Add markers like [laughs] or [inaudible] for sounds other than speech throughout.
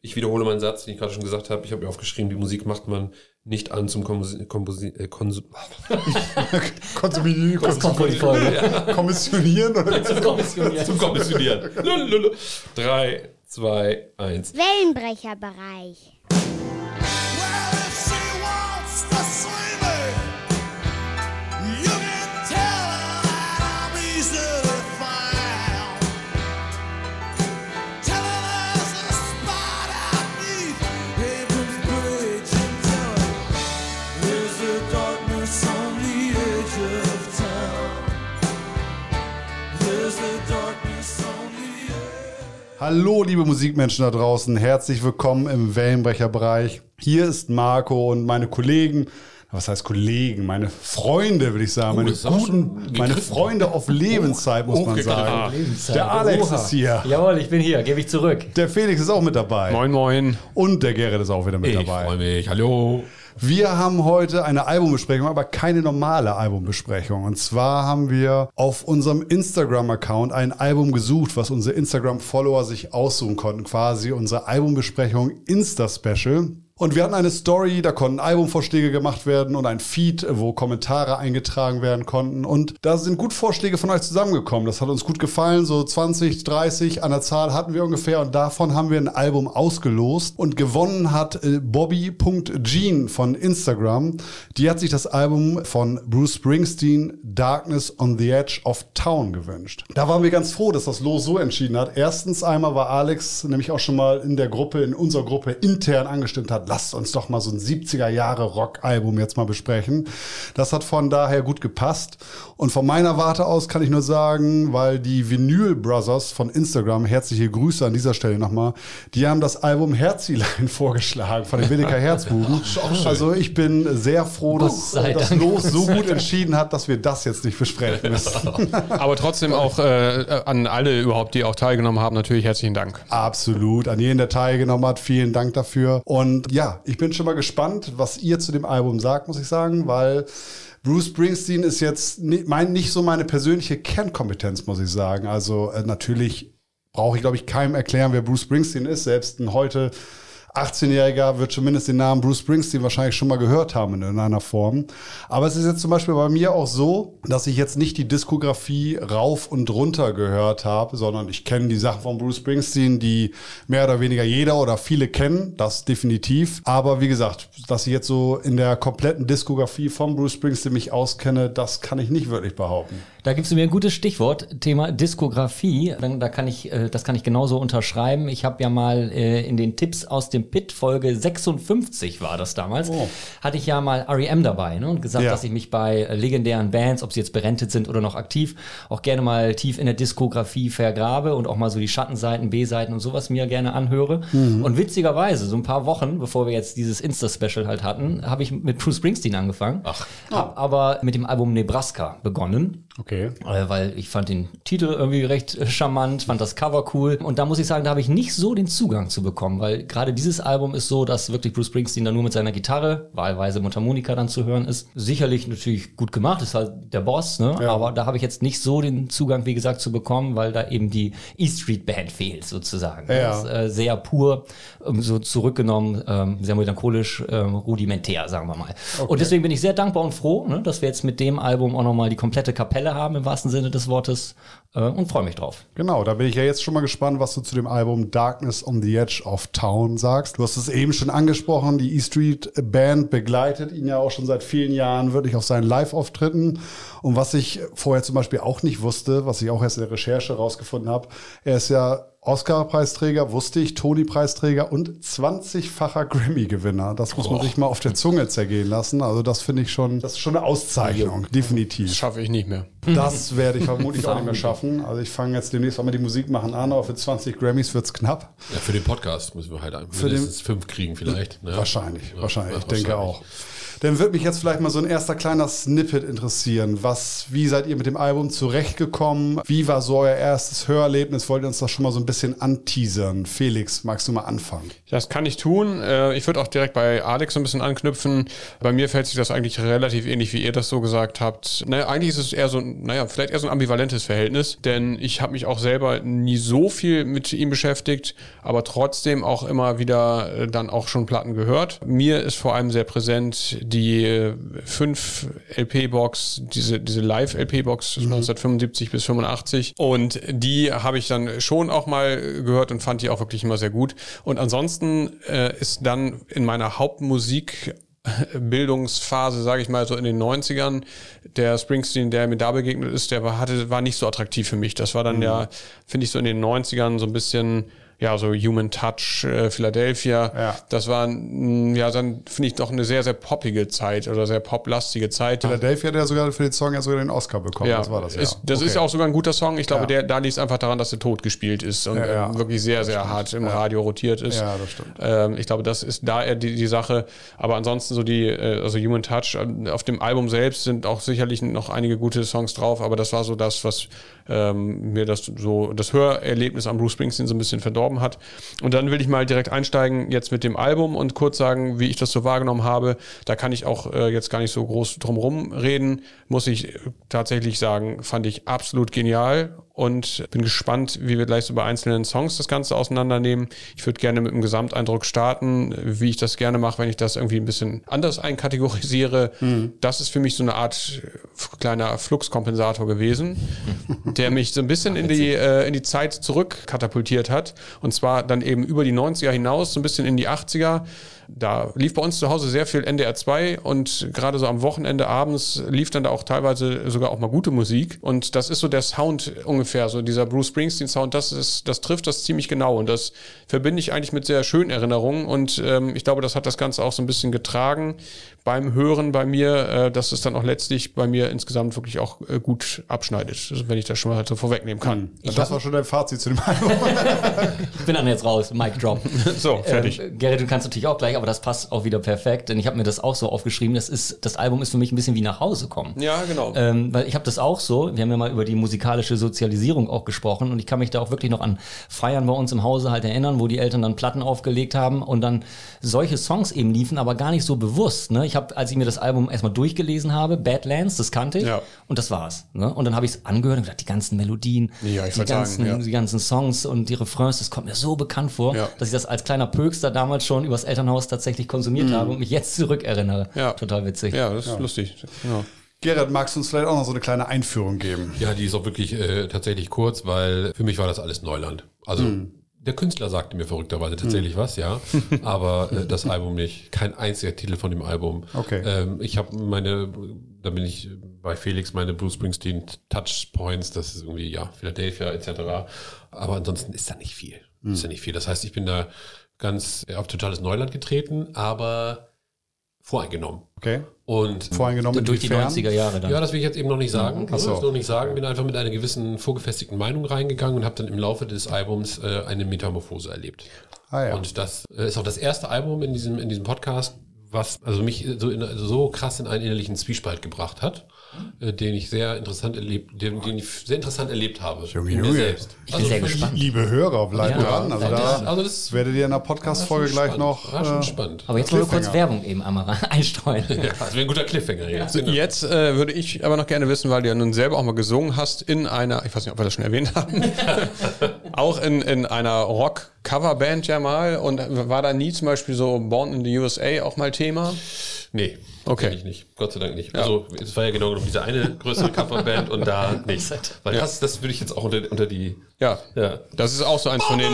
ich wiederhole meinen Satz, den ich gerade schon gesagt habe. Ich habe mir aufgeschrieben, die Musik macht man nicht an zum Komposi Komposi äh, Konsum [laughs] Konsumieren. Die Folge. Kommissionieren oder [laughs] Zum Kommissionieren. zum Kommissionieren. Drei, zwei, eins. Wellenbrecherbereich. Hallo, liebe Musikmenschen da draußen. Herzlich willkommen im Wellenbrecherbereich. Hier ist Marco und meine Kollegen. Was heißt Kollegen? Meine Freunde, will ich sagen. meine ist aber schon guten, meine. Freunde auf Lebenszeit, muss man sagen. Lebenszeit. Der Alex Oha. ist hier. Jawohl, ich bin hier, gebe ich zurück. Der Felix ist auch mit dabei. Moin, moin. Und der Gerrit ist auch wieder mit Ich dabei. freue mich. Hallo. Wir haben heute eine Albumbesprechung, aber keine normale Albumbesprechung. Und zwar haben wir auf unserem Instagram-Account ein Album gesucht, was unsere Instagram-Follower sich aussuchen konnten. Quasi unsere Albumbesprechung Insta-Special. Und wir hatten eine Story, da konnten Albumvorschläge gemacht werden und ein Feed, wo Kommentare eingetragen werden konnten. Und da sind gut Vorschläge von euch zusammengekommen. Das hat uns gut gefallen. So 20, 30 an der Zahl hatten wir ungefähr. Und davon haben wir ein Album ausgelost. Und gewonnen hat äh, Bobby.Jean von Instagram. Die hat sich das Album von Bruce Springsteen, Darkness on the Edge of Town, gewünscht. Da waren wir ganz froh, dass das Los so entschieden hat. Erstens einmal war Alex nämlich auch schon mal in der Gruppe, in unserer Gruppe intern angestimmt hat, lasst uns doch mal so ein 70er Jahre Rock-Album jetzt mal besprechen. Das hat von daher gut gepasst. Und von meiner Warte aus kann ich nur sagen, weil die Vinyl Brothers von Instagram, herzliche Grüße an dieser Stelle nochmal, die haben das Album Herzilein [laughs] vorgeschlagen von den Williker Herzbuben. Also ich bin sehr froh, dass sei das Dank. Los so gut [laughs] entschieden hat, dass wir das jetzt nicht besprechen müssen. [laughs] Aber trotzdem auch äh, an alle überhaupt, die auch teilgenommen haben, natürlich herzlichen Dank. Absolut. An jeden, der teilgenommen hat, vielen Dank dafür. Und ja, ich bin schon mal gespannt, was ihr zu dem Album sagt, muss ich sagen, weil Bruce Springsteen ist jetzt ni- mein, nicht so meine persönliche Kernkompetenz, muss ich sagen. Also äh, natürlich brauche ich, glaube ich, keinem erklären, wer Bruce Springsteen ist. Selbst ein heute 18-Jähriger wird zumindest den Namen Bruce Springsteen wahrscheinlich schon mal gehört haben in irgendeiner Form. Aber es ist jetzt zum Beispiel bei mir auch so, dass ich jetzt nicht die Diskografie rauf und runter gehört habe, sondern ich kenne die Sachen von Bruce Springsteen, die mehr oder weniger jeder oder viele kennen, das definitiv. Aber wie gesagt, dass ich jetzt so in der kompletten Diskografie von Bruce Springsteen mich auskenne, das kann ich nicht wirklich behaupten. Da gibst du mir ein gutes Stichwort, Thema Diskografie. Da kann ich, äh, das kann ich genauso unterschreiben. Ich habe ja mal äh, in den Tipps aus dem Pit, Folge 56 war das damals, Oh. hatte ich ja mal R.E.M. dabei ne, und gesagt, Ja. dass ich mich bei äh, legendären Bands, ob sie jetzt berentet sind oder noch aktiv, auch gerne mal tief in der Diskografie vergrabe und auch mal so die Schattenseiten, B-Seiten und sowas mir gerne anhöre. Mhm. Und witzigerweise, so ein paar Wochen, bevor wir jetzt dieses Insta-Special halt hatten, habe ich mit Bruce Springsteen angefangen. Ach. Hab aber mit dem Album Nebraska begonnen. Okay. Äh, weil ich fand den Titel irgendwie recht äh, charmant, fand das Cover cool. Und da muss ich sagen, da habe ich nicht so den Zugang zu bekommen, weil gerade dieses Album ist so, dass wirklich Bruce Springsteen dann nur mit seiner Gitarre, wahlweise Mundharmonika dann zu hören ist. Sicherlich natürlich gut gemacht, ist halt der Boss, ne? Ja. Aber da habe ich jetzt nicht so den Zugang, wie gesagt, zu bekommen, weil da eben die E-Street Band fehlt, sozusagen. Ja. Ist, äh, sehr pur, ähm, so zurückgenommen, ähm, sehr melancholisch, ähm, rudimentär, sagen wir mal. Und deswegen bin ich sehr dankbar und froh, ne, dass wir jetzt mit dem Album auch nochmal die komplette Kapelle haben, im wahrsten Sinne des Wortes, äh, und freue mich drauf. Genau, da bin ich ja jetzt schon mal gespannt, was du zu dem Album Darkness on the Edge of Town sagst. Du hast es eben schon angesprochen, die E-Street Band begleitet ihn ja auch schon seit vielen Jahren wirklich auf seinen Live-Auftritten. Und was ich vorher zum Beispiel auch nicht wusste, was ich auch erst in der Recherche rausgefunden habe, er ist ja Oscar-Preisträger, wusste ich, Tony-Preisträger und 20-facher Grammy-Gewinner. Das muss man sich mal auf der Zunge zergehen lassen. Also das finde ich schon, das ist schon eine Auszeichnung, definitiv. Das schaffe ich nicht mehr. Das werde ich vermutlich auch nicht mehr schaffen. Also ich fange jetzt demnächst auch mal die Musik machen an, aber für 20 Grammys wird's knapp. Ja, für den Podcast müssen wir halt Für den- mindestens fünf kriegen vielleicht. Ne? Wahrscheinlich, Ja, wahrscheinlich. ja, Ich denke auch. Dann würde mich jetzt vielleicht mal so ein erster kleiner Snippet interessieren. Was, wie seid ihr mit dem Album zurechtgekommen? Wie war so euer erstes Hörerlebnis? Wollt ihr uns das schon mal so ein bisschen anteasern? Felix, magst du mal anfangen? Das kann ich tun. Äh, Ich würde auch direkt bei Alex so ein bisschen anknüpfen. Bei mir fällt sich das eigentlich relativ ähnlich, wie ihr das so gesagt habt. Naja, eigentlich ist es eher so, naja, vielleicht eher so ein ambivalentes Verhältnis, denn ich habe mich auch selber nie so viel mit ihm beschäftigt, aber trotzdem auch immer wieder äh, dann auch schon Platten gehört. Mir ist vor allem sehr präsent die äh, 5 LP-Box, diese, diese Live-LP-Box 1975 bis 85 und die habe ich dann schon auch mal gehört und fand die auch wirklich immer sehr gut. Und ansonsten äh, ist dann in meiner Hauptmusik Bildungsphase, sage ich mal, so in den 90ern, der Springsteen, der mir da begegnet ist, der war, hatte, war nicht so attraktiv für mich. Das war dann ja, finde ich, so in den 90ern so ein bisschen, ja, so Human Touch, äh, Philadelphia. Ja. Das war, ja, dann finde ich doch eine sehr, sehr poppige Zeit oder sehr poplastige Zeit. Philadelphia hat ja sogar für den Song ja sogar den Oscar bekommen. Ja, das war das, ja. Ist, das Okay. ist auch sogar ein guter Song. Ich glaube, Ja. der, da liegt es einfach daran, dass er tot gespielt ist und ähm, wirklich sehr, sehr hart im Radio rotiert ist. Ja, das stimmt. Ähm, ich glaube, das ist da eher die, die Sache. Aber ansonsten so die, äh, also Human Touch, äh, auf dem Album selbst sind auch sicherlich noch einige gute Songs drauf, aber das war so das, was ähm, mir das so, das Hörerlebnis am Bruce Springsteen so ein bisschen verdorben hat. Und dann will ich mal direkt einsteigen jetzt mit dem Album und kurz sagen, wie ich das so wahrgenommen habe. Da kann ich auch äh, jetzt gar nicht so groß drumherum reden. Muss ich tatsächlich sagen, fand ich absolut genial und bin gespannt, wie wir gleich so bei einzelnen Songs das Ganze auseinandernehmen. Ich würde gerne mit dem Gesamteindruck starten, wie ich das gerne mache, wenn ich das irgendwie ein bisschen anders einkategorisiere. Das ist für mich so eine Art kleiner Fluxkompensator gewesen, der mich so ein bisschen in die, äh, in die Zeit zurück katapultiert hat. Und zwar dann eben über die 90er hinaus, so ein bisschen in die 80er. Da lief bei uns zu Hause sehr viel NDR 2 und gerade so am Wochenende abends lief dann da auch teilweise sogar auch mal gute Musik. Und das ist so der Sound ungefähr, so dieser Bruce Springsteen Sound, das ist, das trifft das ziemlich genau. Und das verbinde ich eigentlich mit sehr schönen Erinnerungen. Und ähm, ich glaube, das hat das Ganze auch so ein bisschen getragen beim Hören bei mir, äh, dass es dann auch letztlich bei mir insgesamt wirklich auch äh, gut abschneidet, also wenn ich das schon mal so vorwegnehmen kann. Und das war schon dein Fazit zu dem Album. [laughs] Ich bin dann jetzt raus, Mic Drop. [laughs] So, fertig. Ähm, Gerrit, du kannst natürlich auch gleich, aber das passt auch wieder perfekt, denn ich habe mir das auch so aufgeschrieben. Das ist, das Album ist für mich ein bisschen wie nach Hause kommen. Ja, genau. Ähm, weil ich habe das auch so. Wir haben ja mal über die musikalische Sozialisierung auch gesprochen und ich kann mich da auch wirklich noch an Feiern bei uns im Hause halt erinnern, wo die Eltern dann Platten aufgelegt haben und dann solche Songs eben liefen, aber gar nicht so bewusst. Ne? Ich habe, als ich mir das Album erstmal durchgelesen habe, Badlands, das kannte ich Ja. und das war's. Ne? Und dann habe ich es angehört und gesagt, die ganzen Melodien, Ja, ich die, wollte sagen, ganzen, ja. die ganzen Songs und die Refrains, das kommt mir so bekannt vor, Ja. dass ich das als kleiner Pökster damals schon übers Elternhaus tatsächlich konsumiert habe und mich jetzt zurückerinnere. Ja. Total witzig. ja, das ist lustig. Ja. Gerrit, magst du uns vielleicht auch noch so eine kleine Einführung geben? Ja, die ist auch wirklich äh, tatsächlich kurz, weil für mich war das alles Neuland. Also der Künstler sagte mir verrückterweise tatsächlich was, ja, [laughs] aber äh, das Album nicht. Kein einziger Titel von dem Album. Okay. Ähm, ich habe meine, da bin ich bei Felix meine Bruce Springsteen Touchpoints, das ist irgendwie ja Philadelphia etc. Aber ansonsten ist da nicht viel. Ist da nicht viel. Das heißt, ich bin da ganz auf totales Neuland getreten, aber voreingenommen. Okay. Und Voreingenommen Durch die inwiefern? 90er Jahre dann. ja, das will ich jetzt eben noch nicht sagen. Ach so. Das noch nicht sagen. Bin einfach mit einer gewissen vorgefestigten Meinung reingegangen und habe dann im Laufe des Albums äh, eine Metamorphose erlebt. Ah ja. Und das äh, ist auch das erste Album in diesem, in diesem Podcast, was also mich so, in, so krass in einen innerlichen Zwiespalt gebracht hat, äh, den ich sehr interessant erlebt, den, den ich sehr interessant erlebt habe. Junge, Junge. selbst. Ich bin sehr gespannt. Liebe Hörer, bleibt Ja. dran. Also Ja, da also das werdet ihr in der Podcast-Folge gleich noch. War schon äh, spannend. Aber jetzt wollen wir kurz. Werbung eben einmal [laughs] einstreuen. ja, das wäre ein guter Cliffhanger jetzt. Genau. Jetzt äh, würde ich aber noch gerne wissen, weil du ja nun selber auch mal gesungen hast in einer, ich weiß nicht, ob wir das schon erwähnt haben, [laughs] auch in, in einer Rock-Coverband ja mal. Und war da nie zum Beispiel so Born in the USA auch mal Thema? Nee, Okay. ich nicht. Gott sei Dank nicht. Also es war ja genau genommen diese eine größere Coverband und da [laughs] nicht. Weil das, das würde ich jetzt auch unter, unter die. Ja. Ja. Das ist auch so eins von den.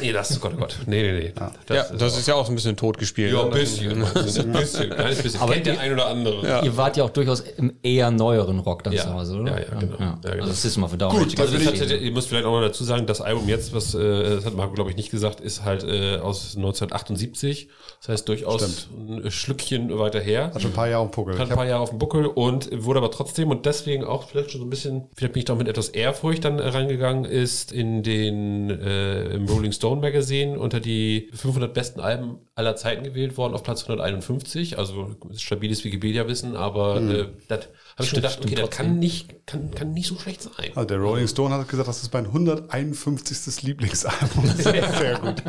Nee, das ist Gott, oh Gott. Nee, nee, nee. Ja, das ist ja auch so ein bisschen totgespielt. Ja, ein ne? bisschen. Ein bisschen. Ein kleines bisschen. Aber Kennt der die- ein oder andere. Ihr wart ja auch durchaus im eher neueren Rock dann Ja. zu Hause, oder? Ja, ja, genau. Ja, genau. Also System of a Down. Gut, also das hat, ihr müsst vielleicht auch noch dazu sagen, das Album jetzt, was äh, das hat Marco, glaube ich, nicht gesagt, ist halt äh, aus 1978. Das heißt durchaus ein Schlückchen bisschen weiter her. Hat schon ein paar Jahre im Puckel. Hat Ich ein paar Jahre auf dem Buckel und wurde aber trotzdem und deswegen auch vielleicht schon so ein bisschen, vielleicht bin ich doch mit etwas Ehrfurcht dann reingegangen, ist in den äh, im Rolling Stone Magazine unter die 500 besten Alben aller Zeiten gewählt worden auf Platz 151. Also stabiles Wikipedia-Wissen, aber äh, das habe ich schon gedacht, okay, das kann nicht, kann, kann nicht so schlecht sein. Also der Rolling Stone hat gesagt, das ist mein 151. Lieblingsalbum. [laughs] Sehr, gut.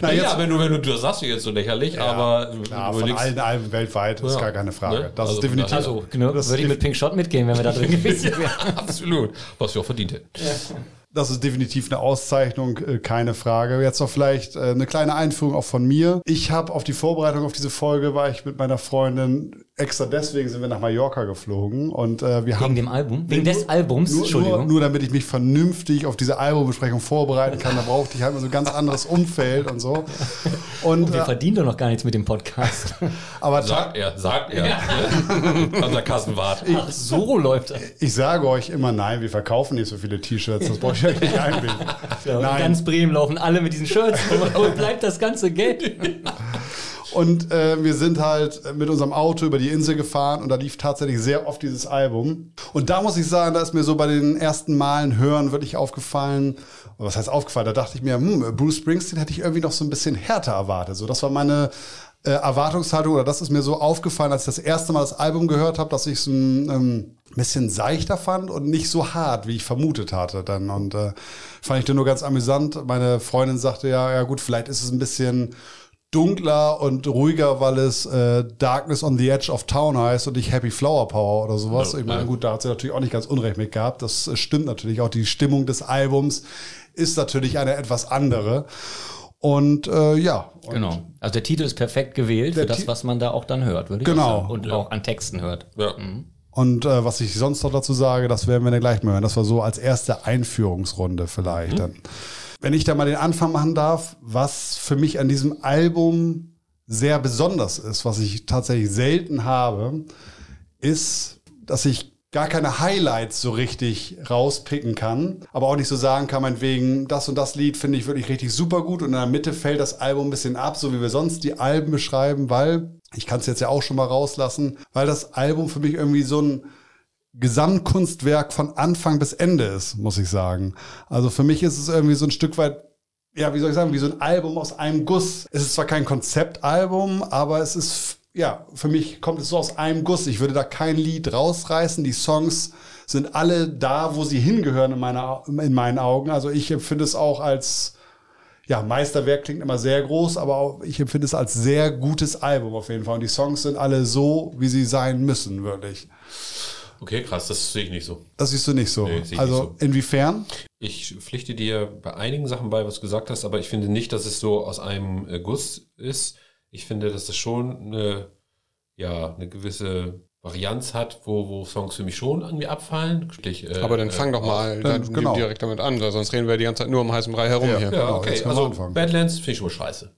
Na, Ja, jetzt, ja, wenn du, wenn du, das sagst du jetzt so lächerlich, aber du klar, von allen Alben weltweit Ja. Gar keine Frage. Ne? Das Also ist definitiv. Also, genau, das würde ich mit Pink Shot mitgehen, wenn wir da drin [laughs] gewesen wären. Absolut. Was wir auch verdient hätten. Das ist definitiv eine Auszeichnung, äh, keine Frage. Jetzt noch vielleicht äh, eine kleine Einführung auch von mir. Ich habe auf die Vorbereitung auf diese Folge war ich mit meiner Freundin extra deswegen sind wir nach Mallorca geflogen und äh, wir Wegen haben dem Album? Wegen des Albums? nur, Entschuldigung. Nur, nur damit ich mich vernünftig auf diese Albumbesprechung vorbereiten kann, da brauchte ich halt mal so ein ganz anderes Umfeld und so. Und wir äh, verdienen doch noch gar nichts mit dem Podcast. aber Sagt er, sagt er. Unser Kassenwart. Ach, so läuft das. ich sage euch immer, nein, wir verkaufen nicht so viele T-Shirts, das brauche ich euch nicht einbilden. Ja, in Nein. ganz Bremen laufen alle mit diesen Shirts. [laughs] Wo bleibt das ganze Geld? [laughs] Und äh, wir sind halt mit unserem Auto über die Insel gefahren und da lief tatsächlich sehr oft dieses Album. Und da muss ich sagen, da ist mir so bei den ersten Malen hören wirklich aufgefallen, was heißt aufgefallen, da dachte ich mir, hm, Bruce Springsteen hätte ich irgendwie noch so ein bisschen härter erwartet. So, das war meine äh, Erwartungshaltung oder das ist mir so aufgefallen, als ich das erste Mal das Album gehört habe, dass ich es ein ähm, bisschen seichter fand und nicht so hart, wie ich vermutet hatte dann. Und äh, fand ich dann nur ganz amüsant. Meine Freundin sagte ja, ja gut, vielleicht ist es ein bisschen dunkler und ruhiger, weil es äh, Darkness on the Edge of Town heißt und nicht Happy Flower Power oder sowas. Ja, ich meine, ja. gut, da hat sie natürlich auch nicht ganz unrecht mit gehabt. Das äh, stimmt natürlich auch. Die Stimmung des Albums ist natürlich eine etwas andere. Und äh, ja, und Genau. Also der Titel ist perfekt gewählt für das, was man da auch dann hört, würde ich Genau. sagen. Und auch an Texten hört. Ja. Und äh, was ich sonst noch dazu sage, das werden wir dann gleich mal hören. Das war so als erste Einführungsrunde vielleicht. Dann. Wenn ich da mal den Anfang machen darf, was für mich an diesem Album sehr besonders ist, was ich tatsächlich selten habe, ist, dass ich gar keine Highlights so richtig rauspicken kann, aber auch nicht so sagen kann, meinetwegen, das und das Lied finde ich wirklich richtig super gut und in der Mitte fällt das Album ein bisschen ab, so wie wir sonst die Alben beschreiben, weil, ich kann es jetzt ja auch schon mal rauslassen, weil das Album für mich irgendwie so ein Gesamtkunstwerk von Anfang bis Ende ist, muss ich sagen. Also für mich ist es irgendwie so ein Stück weit ja, wie soll ich sagen, wie so ein Album aus einem Guss. Es ist zwar kein Konzeptalbum, aber es ist, ja, für mich kommt es so aus einem Guss. Ich würde da kein Lied rausreißen. Die Songs sind alle da, wo sie hingehören in, meiner, in meinen Augen. Also ich empfinde es auch als, ja, Meisterwerk klingt immer sehr groß, aber auch, ich empfinde es als sehr gutes Album auf jeden Fall. Und die Songs sind alle so, wie sie sein müssen, wirklich. Okay, krass, das sehe ich nicht so. Das siehst du nicht so. Nee, also nicht inwiefern? Ich pflichte dir bei einigen Sachen bei, was du gesagt hast, aber ich finde nicht, dass es so aus einem äh, Guss ist. Ich finde, dass es schon eine, ja, eine gewisse Varianz hat, wo, wo Songs für mich schon irgendwie abfallen. Sprich, äh, Aber dann fang äh, doch mal Dann- dann genau. direkt damit an, weil sonst reden wir die ganze Zeit nur um heißen Brei herum Ja. hier. Ja, Genau, okay. wir Also anfangen. Badlands finde ich schon scheiße.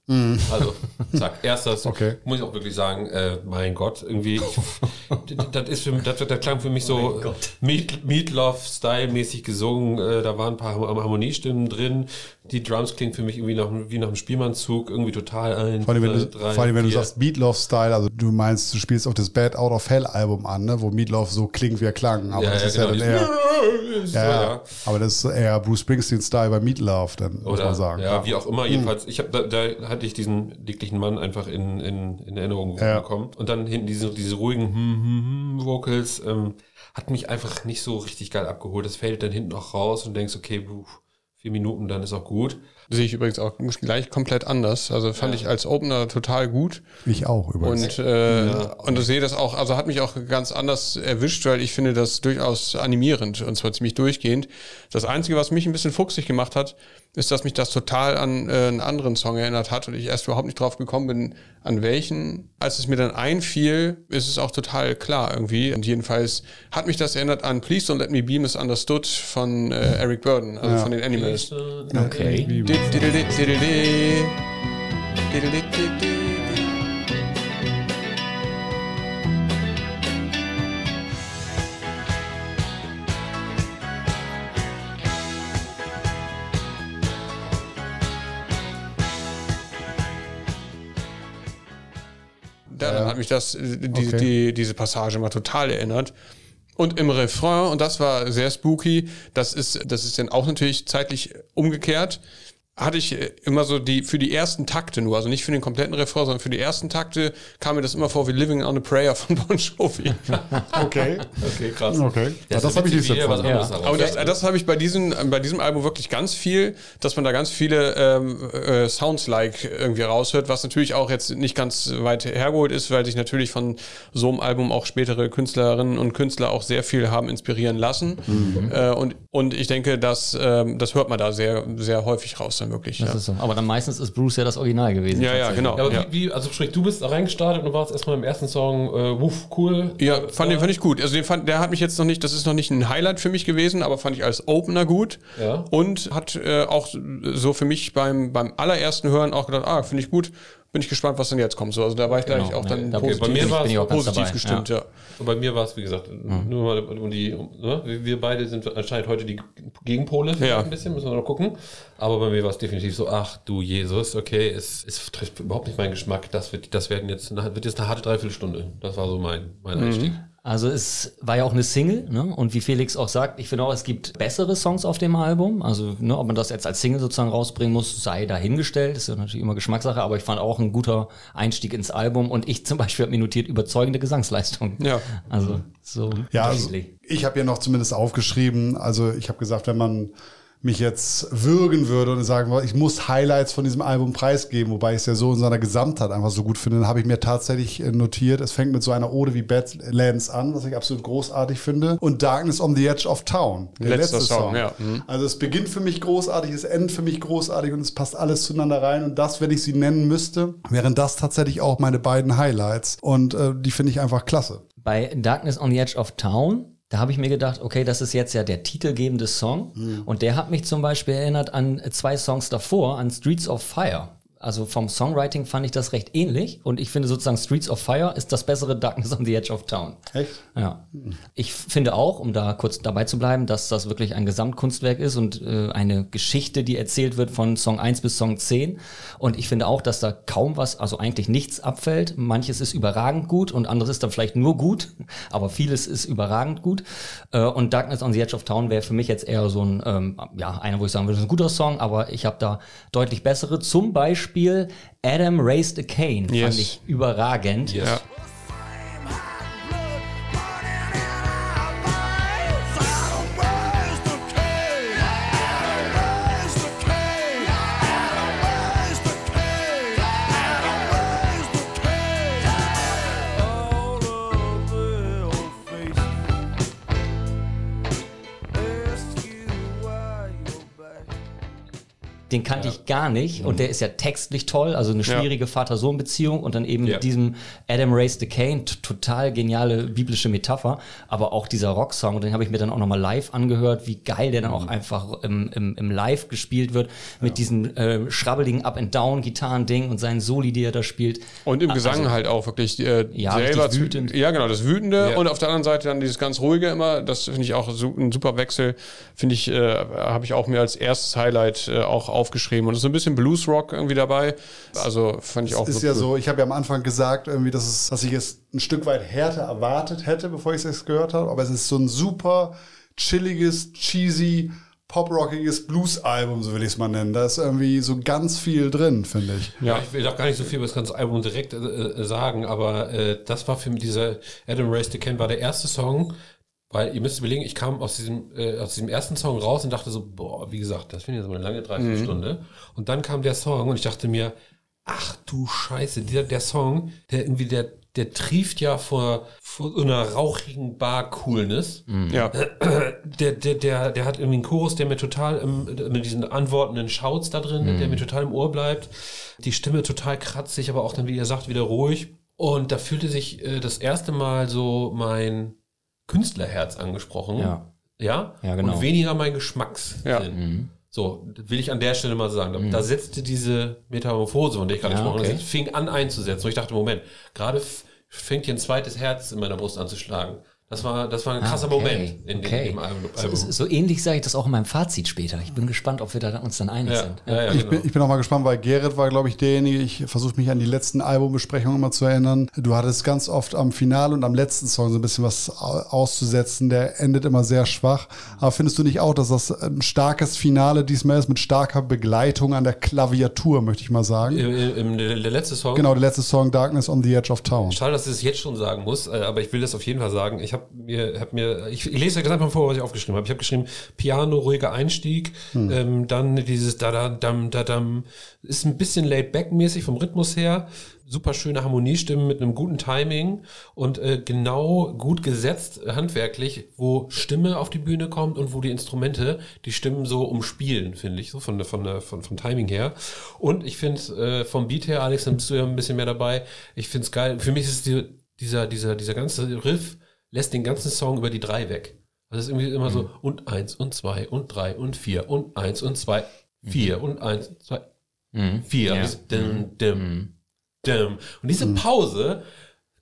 Also, zack, erstes. [laughs] Okay. Muss ich auch wirklich sagen, äh, mein Gott, irgendwie, [laughs] das ist für mich, das, das klang für mich so Meat, Meatloaf-Style-mäßig gesungen. Äh, da waren ein paar Har- Harmoniestimmen drin. Die Drums klingen für mich irgendwie nach, wie nach einem Spielmannzug, irgendwie total ein. Vor allem, wenn, du, drei, vor allem, wenn du sagst Meatloaf-Style, also du meinst, du spielst auf das Bad Out of Hell Album an, ne? wo Meatloaf so klingt, wie er klang. Aber ja, das ja, ist genau, ja dann eher, ja, ja. aber das ist eher Bruce Springsteen-Style bei Meatloaf, dann muss Oder, man sagen. ja, wie auch immer. Jedenfalls, ich habe da, da hatte ich diesen dicklichen Mann einfach in, in, in Erinnerung bekommen. Und dann hinten diese, diese ruhigen hm, hm, hm, Vocals ähm, hat mich einfach nicht so richtig geil abgeholt. Das fällt dann hinten auch raus und denkst, okay, puh, vier Minuten, dann ist auch gut. Sehe ich übrigens auch gleich komplett anders. Also fand ich als Opener total gut. Ich auch übrigens. Und, äh, und ich sehe das auch, also hat mich auch ganz anders erwischt, weil ich finde das durchaus animierend und zwar ziemlich durchgehend. Das Einzige, was mich ein bisschen fuchsig gemacht hat, ist, dass mich das total an äh, einen anderen Song erinnert hat und ich erst überhaupt nicht drauf gekommen bin, an welchen. Als es mir dann einfiel, ist es auch total klar irgendwie. Und jedenfalls hat mich das erinnert an Please Don't Let Me Be Misunderstood von äh, Eric Burden, also von den Animals. Okay. Diddle-di-di-di-di. Daran hat mich das, äh, die, Okay. die, diese Passage mal total erinnert. Und im Refrain, und das war sehr spooky, das ist, das ist dann auch natürlich zeitlich umgekehrt, hatte ich äh, immer so die, für die ersten Takte nur, also nicht für den kompletten Refrain, sondern für die ersten Takte kam mir das immer vor wie Living on a Prayer von Bon Jovi. [laughs] Okay. Okay, krass. Okay. Ja, das habe ich nicht so. Ja. Aber das, das habe ich bei diesem, bei diesem Album wirklich ganz viel, dass man da ganz viele ähm, äh, Sounds-like irgendwie raushört, was natürlich auch jetzt nicht ganz weit hergeholt ist, weil sich natürlich von so einem Album auch spätere Künstlerinnen und Künstler auch sehr viel haben inspirieren lassen. Äh, und, und ich denke, dass, ähm, das hört man da sehr, sehr häufig raus dann wirklich. Das Ja, ist so. Aber dann meistens ist Bruce ja das Original gewesen. ja, ja, genau. Ja, aber ja. Wie, wie, also sprich, du bist da reingestartet und warst erstmal im ersten Song, äh, wuff, cool. Ja, fand, den, fand ich gut. Also den fand, der hat mich jetzt noch nicht, das ist noch nicht ein Highlight für mich gewesen, aber fand ich als Opener gut. Ja. Und hat äh, auch so für mich beim, beim allerersten Hören auch gedacht, ah, finde ich gut. Bin ich gespannt, was denn jetzt kommt. So, also da war ich gleich Genau, auch dann ja, da- positiv, bei mir war bin ich auch positiv dabei, gestimmt, ja. Und bei mir war es, wie gesagt, nur mal um die, ne? wir beide sind anscheinend heute die Gegenpole Ja. ein bisschen, müssen wir noch gucken. Aber bei mir war es definitiv so, ach du Jesus, okay, es, es trifft überhaupt nicht meinen Geschmack. Das wird, das werden jetzt, eine- wird jetzt eine harte Dreiviertelstunde. Das war so mein, mein Einstieg. Also es war ja auch eine Single, ne? Und wie Felix auch sagt, ich finde auch, es gibt bessere Songs auf dem Album. Also, ne, ob man das jetzt als Single sozusagen rausbringen muss, sei dahingestellt. ist ja natürlich immer Geschmackssache, aber ich fand auch ein guter Einstieg ins Album. Und ich zum Beispiel habe mir notiert, überzeugende Gesangsleistung. Ja. Also so Ja, also ich habe ja noch zumindest aufgeschrieben, also ich habe gesagt, wenn man mich jetzt würgen würde und sagen würde, ich muss Highlights von diesem Album preisgeben, wobei ich es ja so in seiner Gesamtheit einfach so gut finde, dann habe ich mir tatsächlich äh, notiert, es fängt mit so einer Ode wie Badlands an, was ich absolut großartig finde, und Darkness on the Edge of Town, der Letzter letzte Song, Song. ja. Mhm. Also es beginnt für mich großartig, es endet für mich großartig und es passt alles zueinander rein und das, wenn ich sie nennen müsste, wären das tatsächlich auch meine beiden Highlights und äh, die finde ich einfach klasse. Bei Darkness on the Edge of Town, da habe ich mir gedacht, okay, das ist jetzt ja der titelgebende Song. Und der hat mich zum Beispiel erinnert an zwei Songs davor, an Streets of Fire. Also vom Songwriting fand ich das recht ähnlich. Und ich finde sozusagen Streets of Fire ist das bessere Darkness on the Edge of Town. Echt? Ja. Ich finde auch, um da kurz dabei zu bleiben, dass das wirklich ein Gesamtkunstwerk ist und äh, eine Geschichte, die erzählt wird von Song 1 bis Song 10. Und ich finde auch, dass da kaum was, also eigentlich nichts abfällt. Manches ist überragend gut und anderes ist dann vielleicht nur gut, [laughs] aber vieles ist überragend gut. Äh, und Darkness on the Edge of Town wäre für mich jetzt eher so ein, ähm, ja, einer, wo ich sagen würde, das ist ein guter Song, aber ich habe da deutlich bessere. Zum Beispiel Adam Raised a Cane Yes. fand ich überragend. Ja. Den kannte ich gar nicht und der ist ja textlich toll, also eine schwierige Vater-Sohn-Beziehung und dann eben Ja. mit diesem Adam Raised the Cane, total geniale biblische Metapher, aber auch dieser Rocksong, und den habe ich mir dann auch nochmal live angehört, wie geil der dann auch einfach im, im, im Live gespielt wird, mit diesem äh, schrabbeligen Up-and-Down-Gitarren-Ding und seinen Soli, die er da spielt. Und im Gesang Also- halt auch wirklich äh, Ja, selber wütend. Ja, genau, das Wütende. Ja. Und auf der anderen Seite dann dieses ganz Ruhige immer. Das finde ich auch su ein super Wechsel. Finde ich, äh, habe ich auch mir als erstes Highlight äh, auch aufgeschrieben. Und es ist so ein bisschen Bluesrock irgendwie dabei. Also fand ich auch ist wirklich ja gut. so, ich habe ja am Anfang gesagt, irgendwie, dass, es, dass ich es ein Stück weit härter erwartet hätte, bevor ich es gehört habe. Aber es ist so ein super chilliges, cheesy, poprockiges Blues-Album, so will ich es mal nennen. Da ist irgendwie so ganz viel drin, finde ich. Ja, ich will auch gar nicht so viel über das ganze Album direkt äh, äh, sagen, aber äh, das war für mich dieser Adam Race to Ken war der erste Song, weil ihr müsst überlegen, ich kam aus diesem, äh, aus diesem ersten Song raus und dachte so, boah, wie gesagt, das finde ich jetzt mal eine lange Dreiviertelstunde. Und dann kam der Song und ich dachte mir, ach du Scheiße, der, der Song, der irgendwie, der, der trieft ja vor, vor so einer rauchigen Bar-Coolness Ja, [clears throat] der, der, der, der hat irgendwie einen Chorus, der mir total im, mit diesen antwortenden Shouts da drin, der mir total im Ohr bleibt. Die Stimme total kratzig, aber auch dann, wie ihr sagt, wieder ruhig. Und da fühlte sich äh, das erste Mal so mein Künstlerherz angesprochen. Ja. Ja? Ja, genau. Und weniger mein Geschmackssinn. Ja. So, das will ich an der Stelle mal sagen. Da, da setzte diese Metamorphose, von der ich gerade Ja, gesprochen habe, okay. fing an einzusetzen. Und ich dachte, Moment, gerade fängt hier ein zweites Herz in meiner Brust an zu schlagen. Das war, das war ein krasser Ah, okay. Moment in dem, okay. dem Album. So, so, ähnlich sage ich das auch in meinem Fazit später. Ich bin gespannt, ob wir da uns dann einig ja, sind. ja, ja, Ich genau. bin, ich bin auch mal gespannt, weil Gerrit war, glaube ich, derjenige, ich versuche mich an die letzten Albumbesprechungen immer zu erinnern. Du hattest ganz oft am Finale und am letzten Song so ein bisschen was au- auszusetzen. Der endet immer sehr schwach. Aber findest du nicht auch, dass das ein starkes Finale diesmal ist mit starker Begleitung an der Klaviatur, möchte ich mal sagen? Im, im, der letzte Song. Genau, der letzte Song Darkness on the Edge of Town. Schade, dass ich es jetzt schon sagen muss, äh, aber ich will das auf jeden Fall sagen. Ich habe mir, hab mir, ich, ich lese das einfach mal vor, was ich aufgeschrieben habe. Ich habe geschrieben, Piano, ruhiger Einstieg, ähm, dann dieses da da dam da dam, ist ein bisschen laid back mäßig vom Rhythmus her, super schöne Harmoniestimmen mit einem guten Timing und äh, genau gut gesetzt äh, handwerklich, wo Stimme auf die Bühne kommt und wo die Instrumente die Stimmen so umspielen, finde ich, so von der von der von vom Timing her. Und ich finde äh, vom Beat her, Alex, dann bist du ja ein bisschen mehr dabei. Ich finde es geil. Für mich ist die, dieser dieser dieser ganze Riff lässt den ganzen Song über die drei weg. Also es ist irgendwie immer so und eins und zwei und drei und vier und eins und zwei, vier und eins, zwei, vier. Ja. Und Dim, dim, dim. Und diese Pause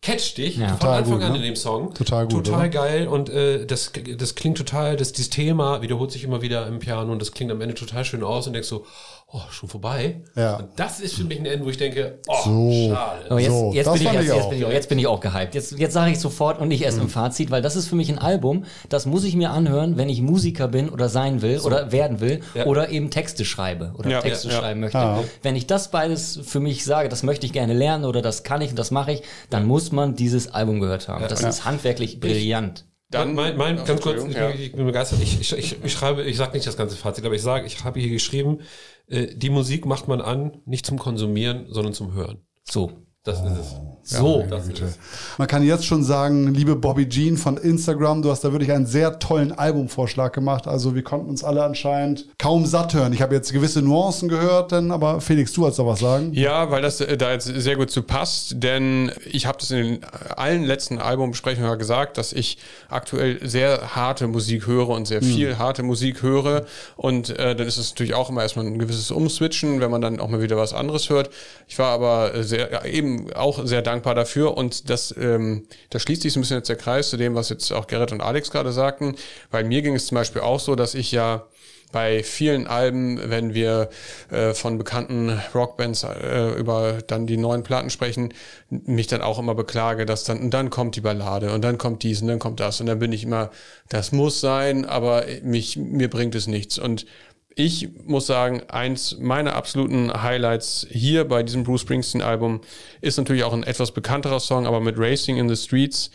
catcht dich Ja. von Total Anfang gut, an ne? in dem Song. Total gut, Total oder? geil und äh, das, das klingt total, das, dieses Thema wiederholt sich immer wieder im Piano und das klingt am Ende total schön aus und denkst so, oh, schon vorbei. Ja. Und das ist für mich ein Ende, wo ich denke, oh, So. schade. Jetzt, So, jetzt, bin ich jetzt, auch. bin ich auch, jetzt bin ich auch gehypt. Jetzt, jetzt sage ich sofort und nicht erst Mhm. im Fazit, weil das ist für mich ein Album, das muss ich mir anhören, wenn ich Musiker bin oder sein will oder werden will Ja. oder eben Texte schreibe oder Ja, Texte ja, ja. schreiben möchte. Ja. Wenn ich das beides für mich sage, das möchte ich gerne lernen oder das kann ich und das mache ich, dann muss man dieses Album gehört haben. Das ist handwerklich brillant. Dann, mein, mein, ganz kurz, ich, ja. bin- ich bin begeistert. Ich, ich, ich, ich schreibe, ich sage nicht das ganze Fazit, aber ich sage, ich habe hier geschrieben, äh, die Musik macht man an, nicht zum Konsumieren, sondern zum Hören. So. Das ist es. So. Das ist es. Man kann jetzt schon sagen, liebe Bobby Jean von Instagram, du hast da wirklich einen sehr tollen Albumvorschlag gemacht. Also wir konnten uns alle anscheinend kaum satt hören. Ich habe jetzt gewisse Nuancen gehört, denn, aber Felix, du hast da was sagen. Ja, weil das äh, da jetzt sehr gut zu passt, denn ich habe das in den allen letzten Albumbesprechungen ja gesagt, dass ich aktuell sehr harte Musik höre und sehr viel harte Musik höre und äh, dann ist es natürlich auch immer erstmal ein gewisses Umswitchen, wenn man dann auch mal wieder was anderes hört. Ich war aber äh, sehr, ja, eben auch sehr dankbar dafür und das, ähm, da schließt sich so ein bisschen jetzt der Kreis zu dem, was jetzt auch Gerrit und Alex gerade sagten, weil mir ging es zum Beispiel auch so, dass ich ja bei vielen Alben, wenn wir äh, von bekannten Rockbands äh, über dann die neuen Platten sprechen, mich dann auch immer beklage, dass dann, und dann kommt die Ballade und dann kommt dies und dann kommt das und dann bin ich immer, das muss sein, aber mich, mir bringt es nichts. Und ich muss sagen, eins meiner absoluten Highlights hier bei diesem Bruce Springsteen Album ist natürlich auch ein etwas bekannterer Song, aber mit Racing in the Streets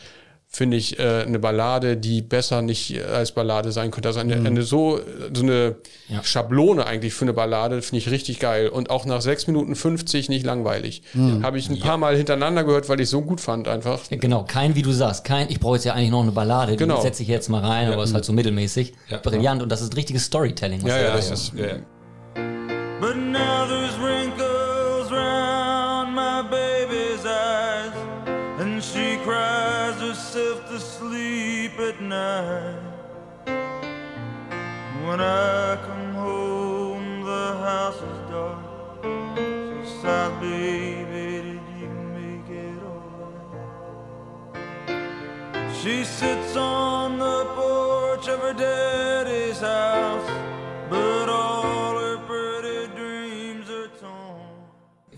finde ich äh, eine Ballade, die besser nicht als Ballade sein könnte. Also eine, eine so, so eine Schablone eigentlich für eine Ballade finde ich richtig geil. Und auch nach 6 Minuten 50 nicht langweilig. Habe ich ein paar Mal hintereinander gehört, weil ich so gut fand einfach. Ja, Genau, kein, wie du sagst, kein, ich brauche jetzt ja eigentlich noch eine Ballade, die Genau. setze ich jetzt mal rein, aber ist halt so mittelmäßig. Ja. Brillant und das ist richtiges Storytelling. was Ja, ja, da das ist. Ja, ja. But now there's at night. When I come home, the house is dark. She sighs, baby, did you make it alright? She sits on the porch of her daddy's house, but all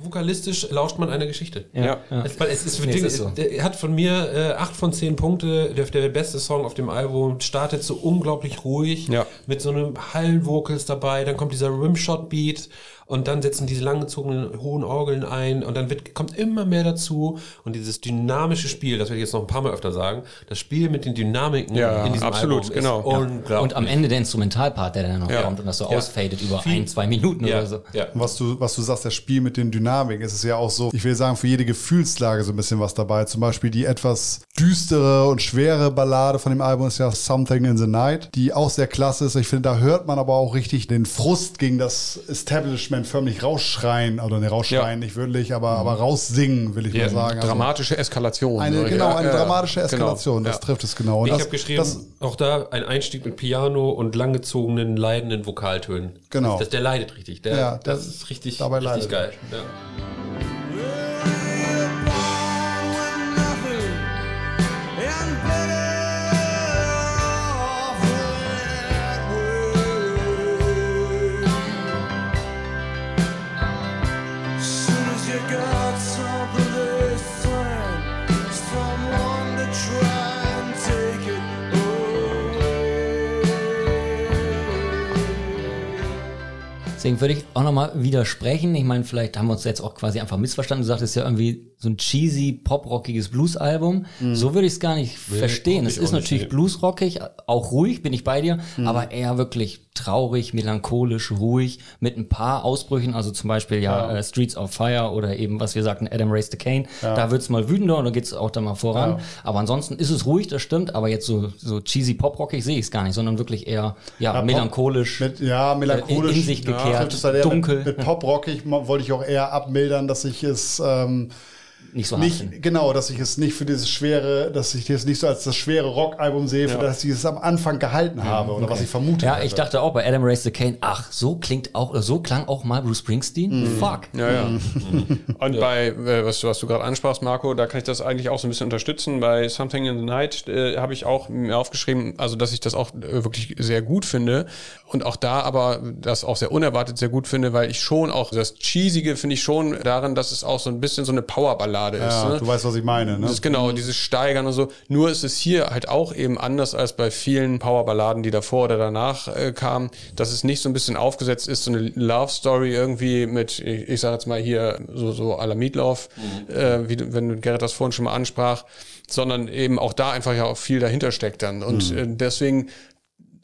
Vokalistisch lauscht man einer Geschichte. Ja, ja. Es, weil es ist, Nee, es Ding, ist so. der hat von mir äh, 8 von 10 Punkte, der, der beste Song auf dem Album, startet so unglaublich ruhig, Ja. mit so einem Hallenvocals dabei, dann kommt dieser Rimshot-Beat und dann setzen diese langgezogenen hohen Orgeln ein und dann wird, kommt immer mehr dazu und dieses dynamische Spiel, das werde ich jetzt noch ein paar Mal öfter sagen, das Spiel mit den Dynamiken Ja, in diesem absolut, Album genau. ist Ja. unglaublich. Und am Ende der Instrumentalpart, der dann noch Ja. kommt und das so Ja. ausfadet über Viel- ein, zwei Minuten ja, oder so. ja. Was du, was du sagst, das Spiel mit den Dynamiken, es ist ja auch so, ich will sagen, für jede Gefühlslage so ein bisschen was dabei. Zum Beispiel die etwas düstere und schwere Ballade von dem Album ist ja Something in the Night, die auch sehr klasse ist. Ich finde, da hört man aber auch richtig den Frust gegen das Establishment förmlich rausschreien, oder ne, rausschreien Ja. nicht wirklich, aber, aber raussingen, will ich Ja, mal sagen. Also Dramatische Eskalation. eine, genau, eine ja, dramatische genau, Eskalation, das ja. trifft es genau. Und Ich das, habe geschrieben, das, auch da ein Einstieg mit Piano und langgezogenen, leidenden Vokaltönen. Genau. Das, der leidet richtig. Der, Ja, das der- ist richtig, dabei richtig leidet geil. Ja. Deswegen würde ich auch nochmal widersprechen. Ich meine, vielleicht haben wir uns jetzt auch quasi einfach missverstanden. Du sagtest ja irgendwie so ein cheesy, poprockiges Blues-Album. So würde ich es gar nicht verstehen. brauch Es ist natürlich nee. bluesrockig, auch ruhig, bin ich bei dir, aber eher wirklich traurig, melancholisch, ruhig, mit ein paar Ausbrüchen, also zum Beispiel ja, Äh, Streets of Fire oder eben, was wir sagten, Adam Raised the Cane. Da wird's mal wütender und da geht's auch dann mal voran. Aber ansonsten ist es ruhig, das stimmt, aber jetzt so, so cheesy, poprockig sehe ich es gar nicht, sondern wirklich eher ja, melancholisch. Mit, ja, melancholisch. in sich gekehrt, es halt dunkel. Mit, mit Pop-Rockig wollte ich auch eher abmildern, dass ich es ähm, nicht so hart nicht, genau, dass ich es nicht für dieses schwere, dass ich es nicht so als das schwere Rockalbum sehe, für das ich es am Anfang gehalten habe oder was ich vermute. Ja, ich dachte auch bei Adam Raised the Cane, ach, so klingt auch, so klang auch mal Bruce Springsteen. Fuck. Ja, ja. [laughs] Und bei, äh, was, was du gerade ansprachst, Marco, da kann ich das eigentlich auch so ein bisschen unterstützen. Bei Something in the Night äh, habe ich auch mir aufgeschrieben, also dass ich das auch äh, wirklich sehr gut finde. Und auch da aber das auch sehr unerwartet sehr gut finde, weil ich schon auch das Cheesige finde ich schon darin, dass es auch so ein bisschen so eine Powerballade ist. ja, Ne? du weißt, was ich meine. Ne? Das ist genau, dieses Steigern und so. Nur ist es hier halt auch eben anders als bei vielen Powerballaden, die davor oder danach äh, kamen, dass es nicht so ein bisschen aufgesetzt ist, so eine Love Story irgendwie mit, ich, ich sage jetzt mal hier so, so à la Meatloaf, äh, wie du, wenn Gerrit das vorhin schon mal ansprach, sondern eben auch da einfach ja auch viel dahinter steckt dann. Und äh, deswegen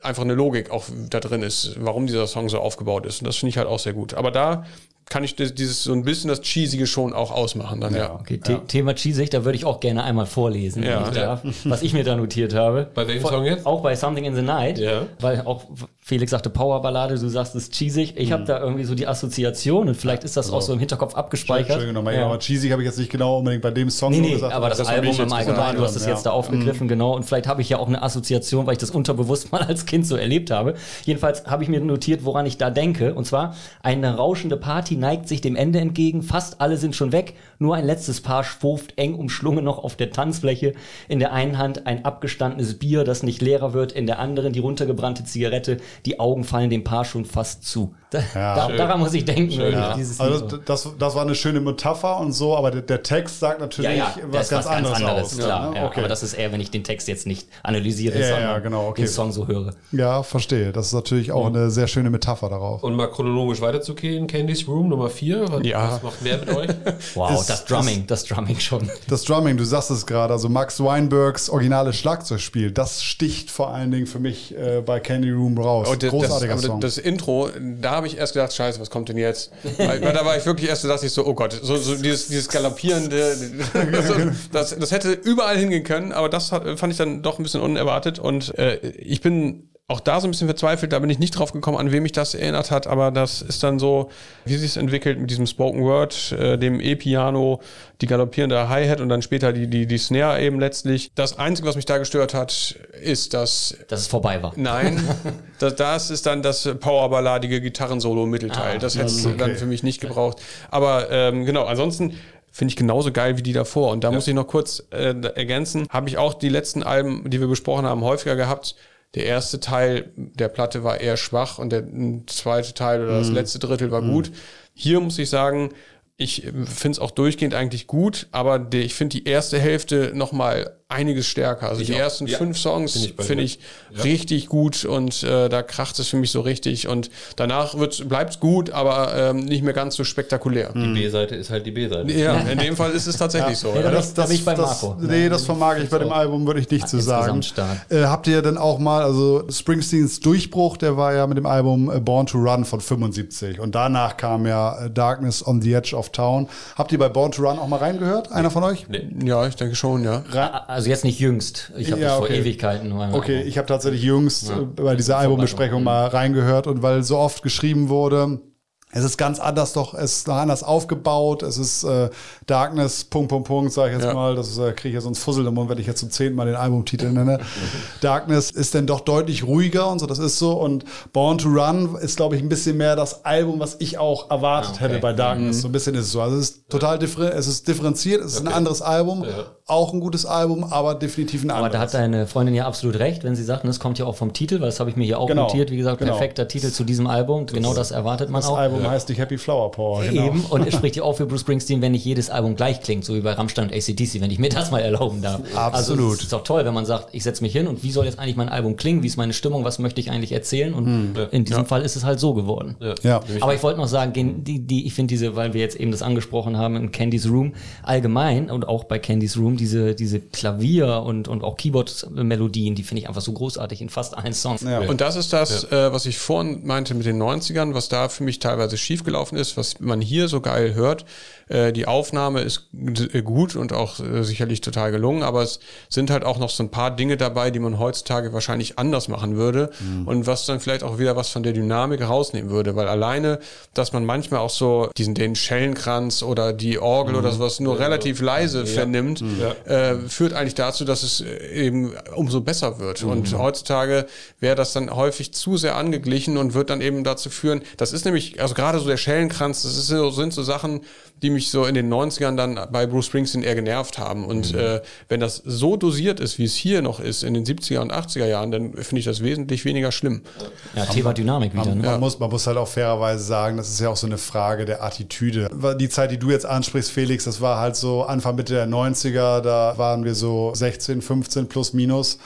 einfach eine Logik auch da drin ist, warum dieser Song so aufgebaut ist. Und das finde ich halt auch sehr gut. Aber da kann ich das- dieses so ein bisschen das Cheesige schon auch ausmachen dann, ja. Okay, The Thema cheesig, da würde ich auch gerne einmal vorlesen, Ja. wenn ich darf, was ich mir da notiert habe. Bei welchem Vor- Song jetzt? Auch bei Something in the Night, Ja. weil auch Felix sagte Powerballade, du sagst es ist cheesig. Ich habe da irgendwie so die Assoziation und vielleicht ist das auch so im Hinterkopf abgespeichert. Entschuldigung nochmal, Ja. aber cheesy habe ich jetzt nicht genau unbedingt bei dem Song Nee, nee, gesagt. aber das, das Album im Allgemeinen, du hast es Ja. jetzt da aufgegriffen, genau. Und vielleicht habe ich ja auch eine Assoziation, weil ich das unterbewusst mal als Kind so erlebt habe. Jedenfalls habe ich mir notiert, woran ich da denke. Und zwar, eine rauschende Party neigt sich dem Ende entgegen, fast alle sind schon weg, nur ein letztes Paar schwuft eng umschlungen noch auf der Tanzfläche. In der einen Hand ein abgestandenes Bier, das nicht leerer wird, in der anderen die runtergebrannte Zigarette. Die Augen fallen dem Paar schon fast zu. Da, da, Schön. daran muss ich denken. ich dieses Also das, das, das war eine schöne Metapher und so, aber der, der Text sagt natürlich ja, ja, was, das ganz, anderes aus. klar. ne? Ja, okay. Aber das ist eher, wenn ich den Text jetzt nicht analysiere, Ja, ja, sondern genau, okay. den Song so höre. ja, verstehe. Das ist natürlich auch eine sehr schöne Metapher darauf. Und mal chronologisch weiterzugehen, Candy's Room Nummer 4. Was, Ja. was macht wer mit euch? [laughs] Wow, Ist- das Drumming, das Drumming schon. Das Drumming, du sagst es gerade, also Max Weinbergs originales Schlagzeugspiel, das sticht vor allen Dingen für mich äh, bei Candy Room raus. Oh, das, Großartiger das, Song. das Intro, da habe ich erst gedacht, scheiße, was kommt denn jetzt? Weil, weil da war ich wirklich erst, da dachte ich so, oh Gott, so, so dieses, dieses galoppierende, so, das, das hätte überall hingehen können, aber das hat, fand ich dann doch ein bisschen unerwartet und äh, ich bin auch da so ein bisschen verzweifelt, da bin ich nicht drauf gekommen, an wem mich das erinnert hat, aber das ist dann so, wie sich es entwickelt mit diesem Spoken Word, äh, dem E-Piano, die galoppierende Hi-Hat und dann später die, die, die Snare eben letztlich. Das Einzige, was mich da gestört hat, ist, dass Dass es vorbei war. Nein, [laughs] das, das ist dann das powerballadige Gitarrensolo im Mittelteil. Ah, das hätte es dann für mich nicht gebraucht. Aber ähm, genau, ansonsten finde ich genauso geil wie die davor. Und da muss ich noch kurz äh, ergänzen, habe ich auch die letzten Alben, die wir besprochen haben, häufiger gehabt. Der erste Teil der Platte war eher schwach und der zweite Teil oder das letzte Drittel war gut. Hier muss ich sagen, ich finde es auch durchgehend eigentlich gut, aber ich finde die erste Hälfte noch mal einiges stärker. Also die auch. ersten Ja. fünf Songs Bin ich finde dir. ich richtig gut und äh, da kracht es für mich so richtig und danach bleibt es gut, aber ähm, nicht mehr ganz so spektakulär. Die B-Seite ist halt die B-Seite. Ja, in dem Fall ist es tatsächlich so. Ja, Ja. das- da bin ich bei das, Marco. Nee, das vermag ich bei dem Album wirklich nicht zu sagen. Äh, habt ihr denn auch mal, also Springsteens Durchbruch, der war ja mit dem Album äh, Born to Run von 75 und danach kam ja äh, Darkness on the Edge of Town. Habt ihr bei Born to Run auch mal reingehört? Einer von euch? ja, ich denke schon, ja. Also jetzt nicht jüngst. Ich habe Ja, das vor okay. Ewigkeiten nur einmal. Okay, ich habe tatsächlich jüngst äh, bei dieser Albumbesprechung mal reingehört und weil so oft geschrieben wurde, es ist ganz anders doch, es ist noch anders aufgebaut, es ist äh, Darkness, Punkt, Punkt, Punkt, sage ich jetzt Ja. mal, das äh, kriege ich ja sonst Fussel im Mund, wenn ich jetzt zum zehnten Mal den Albumtitel nenne. [laughs] Darkness ist dann doch deutlich ruhiger und so, das ist so und Born to Run ist, glaube ich, ein bisschen mehr das Album, was ich auch erwartet okay. hätte bei Darkness, so ein bisschen ist es so. Also es ist total differ es ist differenziert, es ist ein anderes Album auch ein gutes Album, aber definitiv ein Aber anderes. da hat deine Freundin ja absolut recht, wenn sie sagt, und das kommt ja auch vom Titel, weil das habe ich mir hier auch Genau, notiert. Wie gesagt, genau. perfekter Titel zu diesem Album. Genau das erwartet man das auch. Album heißt nicht Happy Flower Power. Genau. Eben, und es [laughs] spricht ja auch für Bruce Springsteen, wenn nicht jedes Album gleich klingt, so wie bei Rammstein und ACDC, wenn ich mir das mal erlauben darf. Absolut. Also es ist doch toll, wenn man sagt, ich setze mich hin und wie soll jetzt eigentlich mein Album klingen, wie ist meine Stimmung, was möchte ich eigentlich erzählen und in diesem Fall ist es halt so geworden. Ja. Aber ich wollte noch sagen, gen- die, die, ich finde diese, weil wir jetzt eben das angesprochen haben in Candy's Room, allgemein und auch bei Candy's Room, diese, diese Klavier- und, und auch Keyboard-Melodien, die finde ich einfach so großartig in fast allen Songs. Ja. Und das ist das, äh, was ich vorhin meinte mit den 90ern, was da für mich teilweise schiefgelaufen ist, was man hier so geil hört. Äh, die Aufnahme ist g- gut und auch äh, sicherlich total gelungen, aber es sind halt auch noch so ein paar Dinge dabei, die man heutzutage wahrscheinlich anders machen würde und was dann vielleicht auch wieder was von der Dynamik rausnehmen würde, weil alleine, dass man manchmal auch so diesen den Schellenkranz oder die Orgel oder sowas nur relativ leise vernimmt, äh, führt eigentlich dazu, dass es äh, eben umso besser wird. Und heutzutage wäre das dann häufig zu sehr angeglichen und wird dann eben dazu führen, das ist nämlich, also gerade so der Schellenkranz, das ist so, sind so Sachen, die mich so in den 90ern dann bei Bruce Springsteen eher genervt haben. Und äh, wenn das so dosiert ist, wie es hier noch ist, in den 70er und 80er Jahren, dann finde ich das wesentlich weniger schlimm. Ja, Thema Dynamik wieder. Man, Ne? man, muss, man muss halt auch fairerweise sagen, das ist ja auch so eine Frage der Attitüde. Die Zeit, die du jetzt ansprichst, Felix, das war halt so Anfang Mitte der 90er, da waren wir so 16, 15 plus minus.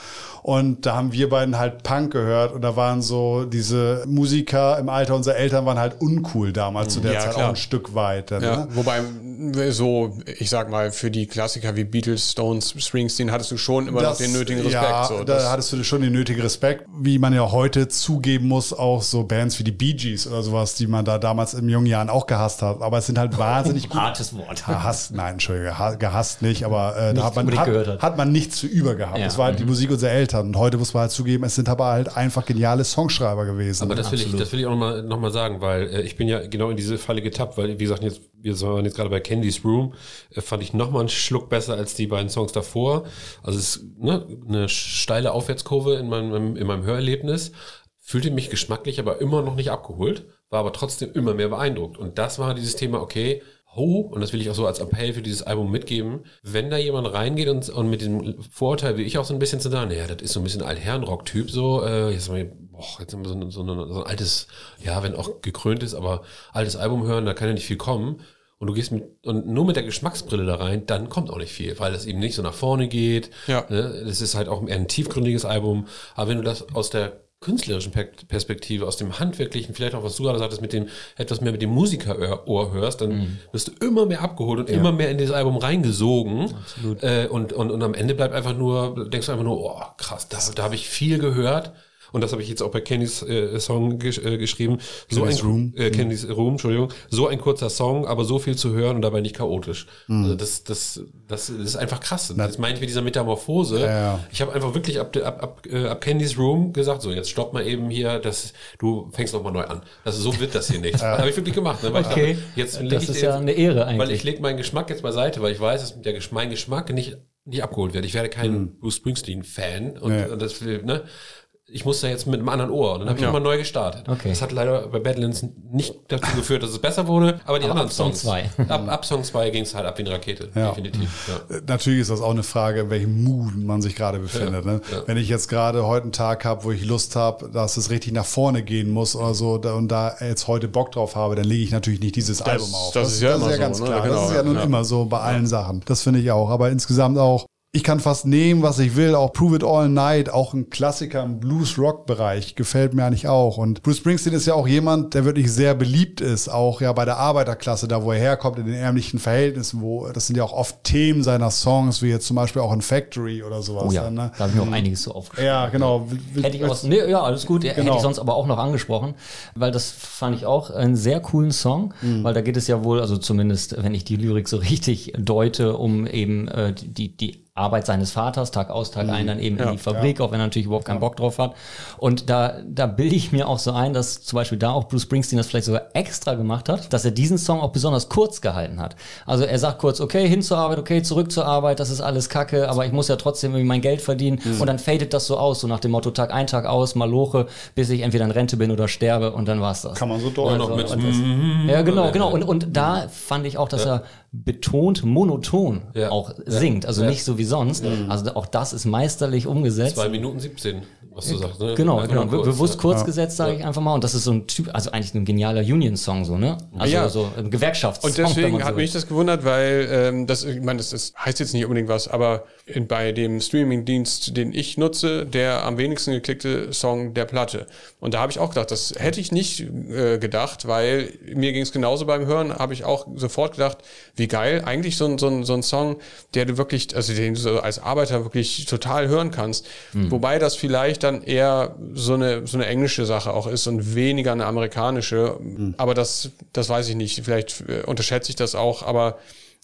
Und da haben wir beiden halt Punk gehört und da waren so diese Musiker im Alter unserer Eltern waren halt uncool damals zu der Ja, Zeit klar. auch ein Stück weit. Ja, Ne? wobei so, ich sag mal, für die Klassiker wie Beatles, Stones, Springsteen hattest du schon immer noch den nötigen Respekt. Ja, so, da das- hattest du schon den nötigen Respekt. Wie man ja heute zugeben muss, auch so Bands wie die Bee Gees oder sowas, die man da damals in jungen Jahren auch gehasst hat. Aber es sind halt wahnsinnig [laughs] gut. Hartes Wort. Gehasst, nein, Entschuldige, ha- gehasst nicht, aber äh, da hat man, hat, hat. hat man nichts zu über gehabt. Ja, Das war halt die Musik unserer Eltern. Und heute muss man halt zugeben, es sind aber halt einfach geniale Songschreiber gewesen. Aber das will, ich, das will ich auch nochmal noch mal sagen, weil äh, ich bin ja genau in diese Falle getappt, weil, wie gesagt, jetzt, wir waren jetzt gerade bei Candy's Room, äh, fand ich nochmal einen Schluck besser als die beiden Songs davor. Also es ist ne, eine steile Aufwärtskurve in meinem, in meinem Hörerlebnis. Fühlte mich geschmacklich, aber immer noch nicht abgeholt, war aber trotzdem immer mehr beeindruckt. Und das war dieses Thema, okay, ho, und das will ich auch so als Appell für dieses Album mitgeben, wenn da jemand reingeht und, und mit dem Vorurteil, wie ich auch so ein bisschen zu sagen, naja, das ist so ein bisschen Altherrenrock-Typ, so, äh, jetzt mal, boah, jetzt haben wir so, ein- so, ein- so ein altes, ja, wenn auch gekrönt ist, aber altes Album hören, da kann ja nicht viel kommen. Und du gehst mit, und nur mit der Geschmacksbrille da rein, dann kommt auch nicht viel, weil das eben nicht so nach vorne geht. Ja. Ne? Das ist halt auch eher ein tiefgründiges Album. Aber wenn du das aus der künstlerischen Per- Perspektive, aus dem handwerklichen, vielleicht auch was du gerade sagtest, mit dem etwas mehr mit dem Musikerohr hörst, dann wirst du immer mehr abgeholt und immer mehr in dieses Album reingesogen. Äh, und, und, und am Ende bleibt einfach nur, denkst du einfach nur, oh krass, da, da habe ich viel gehört. Und das habe ich jetzt auch bei Candys äh, Song gesch äh, geschrieben. So Candy's ein, Room. Äh, Candy's Room, Entschuldigung. So ein kurzer Song, aber so viel zu hören und dabei nicht chaotisch. Also das, das, das, das ist einfach krass. Das meine ich mit dieser Metamorphose. ja. Ich habe einfach wirklich ab, ab, ab, äh, ab Candy's Room gesagt, so jetzt stopp mal eben hier, das, du fängst noch mal neu an. Also so wird das hier nicht. Habe ich wirklich gemacht. Ne? Weil Okay. ich dachte, jetzt Das ich ist ja eine Ehre Weil eigentlich. ich lege meinen Geschmack jetzt beiseite, weil ich weiß, dass der Gesch mein Geschmack nicht, nicht abgeholt wird. Ich werde kein Bruce Springsteen-Fan und, Nee. und das, ne? Ich muss da jetzt mit einem anderen Ohr. Und dann habe ich Ja. nochmal neu gestartet. Okay. Das hat leider bei Badlands nicht dazu geführt, dass es besser wurde, aber die Aber anderen ab Song Songs. zwei. [laughs] Ab, ab Song 2 ging es halt ab wie eine Rakete. Ja. Definitiv. Ja. Äh, Natürlich ist das auch eine Frage, in welchem Mood man sich gerade befindet. ne? ja. Wenn ich jetzt gerade heute einen Tag habe, wo ich Lust habe, dass es richtig nach vorne gehen muss oder so, da, und da jetzt heute Bock drauf habe, dann lege ich natürlich nicht dieses Album auf. das ist ja immer so, ganz ne? klar. Genau, das ist ja nun ja. immer so bei allen Sachen. Das finde ich auch. Aber insgesamt auch. Ich kann fast nehmen, was ich will. Auch Prove It All Night, auch ein Klassiker im Blues-Rock-Bereich, gefällt mir eigentlich auch. Und Bruce Springsteen ist ja auch jemand, der wirklich sehr beliebt ist, auch ja bei der Arbeiterklasse, da wo er herkommt, in den ärmlichen Verhältnissen, wo das sind ja auch oft Themen seiner Songs, wie jetzt zum Beispiel auch in Factory oder sowas. Oh ja, dann, ne? da habe ich mir auch einiges so aufgeschrieben. Ja, genau. Hätte ich aus, nee, ja, alles gut. Hätte Genau. ich sonst aber auch noch angesprochen, weil das fand ich auch einen sehr coolen Song, Mhm. weil da geht es ja wohl, also zumindest, wenn ich die Lyrik so richtig deute, um eben äh, die, die Arbeit seines Vaters, Tag aus, Tag ein, dann eben in die Fabrik, auch wenn er natürlich überhaupt keinen Bock drauf hat. Und da, da bilde ich mir auch so ein, dass zum Beispiel da auch Bruce Springsteen das vielleicht sogar extra gemacht hat, dass er diesen Song auch besonders kurz gehalten hat. Also er sagt kurz, okay, hin zur Arbeit, okay, zurück zur Arbeit, das ist alles Kacke, aber ich muss ja trotzdem irgendwie mein Geld verdienen. Und dann fadet das so aus, so nach dem Motto Tag ein, Tag aus, Maloche, bis ich entweder in Rente bin oder sterbe und dann war's das. Kann man so deuten. noch mit und das- Ja, genau, genau. Und, und da fand ich auch, dass er betont monoton Ja. auch singt, also Ja. nicht so wie sonst. Also auch das ist meisterlich umgesetzt. Zwei Minuten 17, was du sagst. Ne? Genau, genau. kurz, bewusst ja. kurz gesetzt, sage ich einfach mal. Und das ist so ein Typ, also eigentlich ein genialer Union-Song, so, ne? Also Ja. so ein Gewerkschaftssong. Und deswegen so hat mich das gewundert, weil ähm, das, ich meine, das, das heißt jetzt nicht unbedingt was, aber in, bei dem Streaming-Dienst, den ich nutze, der am wenigsten geklickte Song der Platte. Und da habe ich auch gedacht, das hätte ich nicht äh, gedacht, weil mir ging es genauso beim Hören, habe ich auch sofort gedacht, wie geil, eigentlich so ein, so ein, so ein Song, der du wirklich, also den du als Arbeiter wirklich total hören kannst. Wobei das vielleicht dann eher so eine, so eine englische Sache auch ist und weniger eine amerikanische. Aber das, das weiß ich nicht. Vielleicht äh, unterschätze ich das auch, aber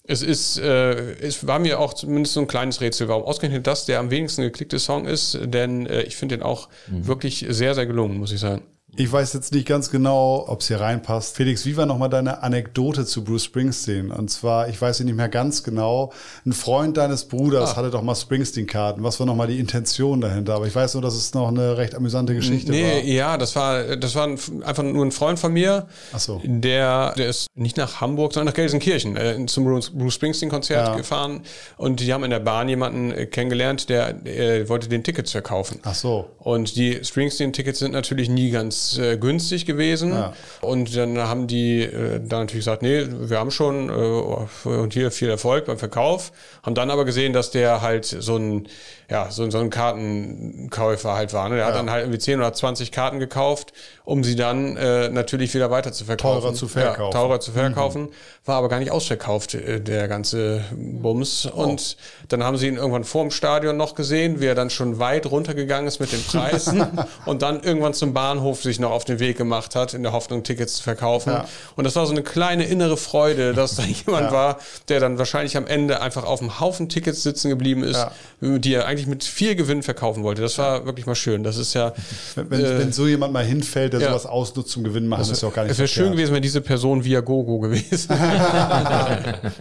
es ist, äh, es war mir auch zumindest so ein kleines Rätsel, warum ausgerechnet das der am wenigsten geklickte Song ist, denn äh, ich finde den auch wirklich sehr, sehr gelungen, muss ich sagen. Ich weiß jetzt nicht ganz genau, ob es hier reinpasst. Felix, wie war nochmal deine Anekdote zu Bruce Springsteen? Und zwar, ich weiß nicht mehr ganz genau, ein Freund deines Bruders hatte doch mal Springsteen-Karten. Was war nochmal die Intention dahinter? Aber ich weiß nur, dass es noch eine recht amüsante Geschichte Nee, war. ja, das war, das war ein, einfach nur ein Freund von mir. Ach so. Der, der ist nicht nach Hamburg, sondern nach Gelsenkirchen äh, zum Bruce, Bruce Springsteen-Konzert Ja. gefahren. Und die haben in der Bahn jemanden äh, kennengelernt, der äh, wollte den Tickets verkaufen. Ach so. Und die Springsteen-Tickets sind natürlich nie ganz äh, günstig gewesen. Ja. Und dann haben die äh, dann natürlich gesagt, nee, wir haben schon äh, und hier viel Erfolg beim Verkauf. Haben dann aber gesehen, dass der halt so ein, ja, so, so ein Kartenkäufer halt war. Ne? Der hat dann halt irgendwie 10 oder 20 Karten gekauft, um sie dann äh, natürlich wieder weiter zu verkaufen. Teurer zu verkaufen. Ja, teurer zu verkaufen. War aber gar nicht ausverkauft, äh, der ganze Bums. Und dann haben sie ihn irgendwann vor dem Stadion noch gesehen, wie er dann schon weit runtergegangen ist mit den Preisen [laughs] und dann irgendwann zum Bahnhof sich noch auf den Weg gemacht hat, in der Hoffnung, Tickets zu verkaufen. Ja. Und das war so eine kleine innere Freude, dass da [laughs] jemand war, der dann wahrscheinlich am Ende einfach auf einem Haufen Tickets sitzen geblieben ist, die er eigentlich mit viel Gewinn verkaufen wollte. Das war wirklich mal schön. Das ist ja. Wenn, wenn, äh, wenn so jemand mal hinfällt, der ja. sowas ausnutzt zum Gewinn machen, ist ja auch gar nicht es wäre schön gewesen, wenn diese Person via Gogo gewesen wäre. [laughs]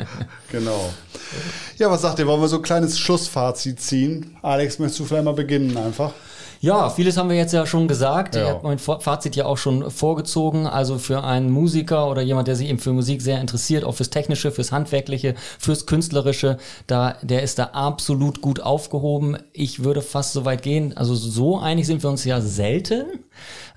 Genau. Ja, was sagt ihr? Wollen wir so ein kleines Schlussfazit ziehen? Alex, möchtest du vielleicht mal beginnen einfach? Ja, vieles haben wir jetzt ja schon gesagt. Ja. Ich habe mein Fazit ja auch schon vorgezogen. Also für einen Musiker oder jemand, der sich eben für Musik sehr interessiert, auch fürs Technische, fürs Handwerkliche, fürs Künstlerische, da, der ist da absolut gut aufgehoben. Ich würde fast so weit gehen. Also so einig sind wir uns ja selten,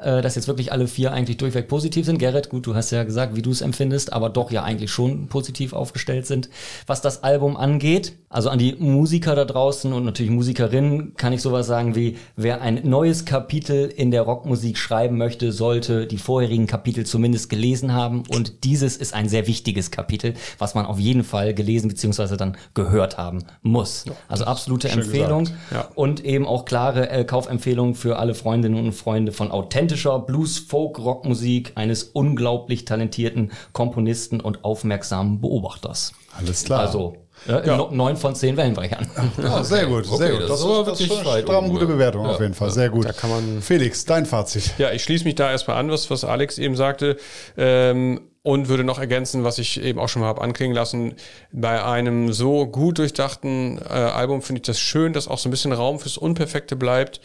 äh, dass jetzt wirklich alle vier eigentlich durchweg positiv sind. Gerrit, gut, du hast ja gesagt, wie du es empfindest, aber doch ja eigentlich schon positiv aufgestellt sind. Was das Album angeht, also an die Musiker da draußen und natürlich Musikerinnen, kann ich sowas sagen wie, wer ein neues Kapitel in der Rockmusik schreiben möchte, sollte die vorherigen Kapitel zumindest gelesen haben. Und dieses ist ein sehr wichtiges Kapitel, was man auf jeden Fall gelesen bzw. dann gehört haben muss. Also absolute Empfehlung. Ja. und eben auch klare äh, Kaufempfehlungen für alle Freundinnen und Freunde von authentischer Blues, Folk, Rockmusik eines unglaublich talentierten Komponisten und aufmerksamen Beobachters. Alles klar. Also äh, Ja. neun von zehn Wellenbrechern. Ja, sehr gut, sehr Okay, gut. das Das, das ist wirklich weit stramm gute. Bewertung Ja, auf jeden Fall. ja. Sehr gut. Da kann man- Felix, dein Fazit. Ja, ich schließe mich da erstmal an, was, was Alex eben sagte. Ähm, und würde noch ergänzen, was ich eben auch schon mal habe anklingen lassen. Bei einem so gut durchdachten äh, Album finde ich das schön, dass auch so ein bisschen Raum fürs Unperfekte bleibt.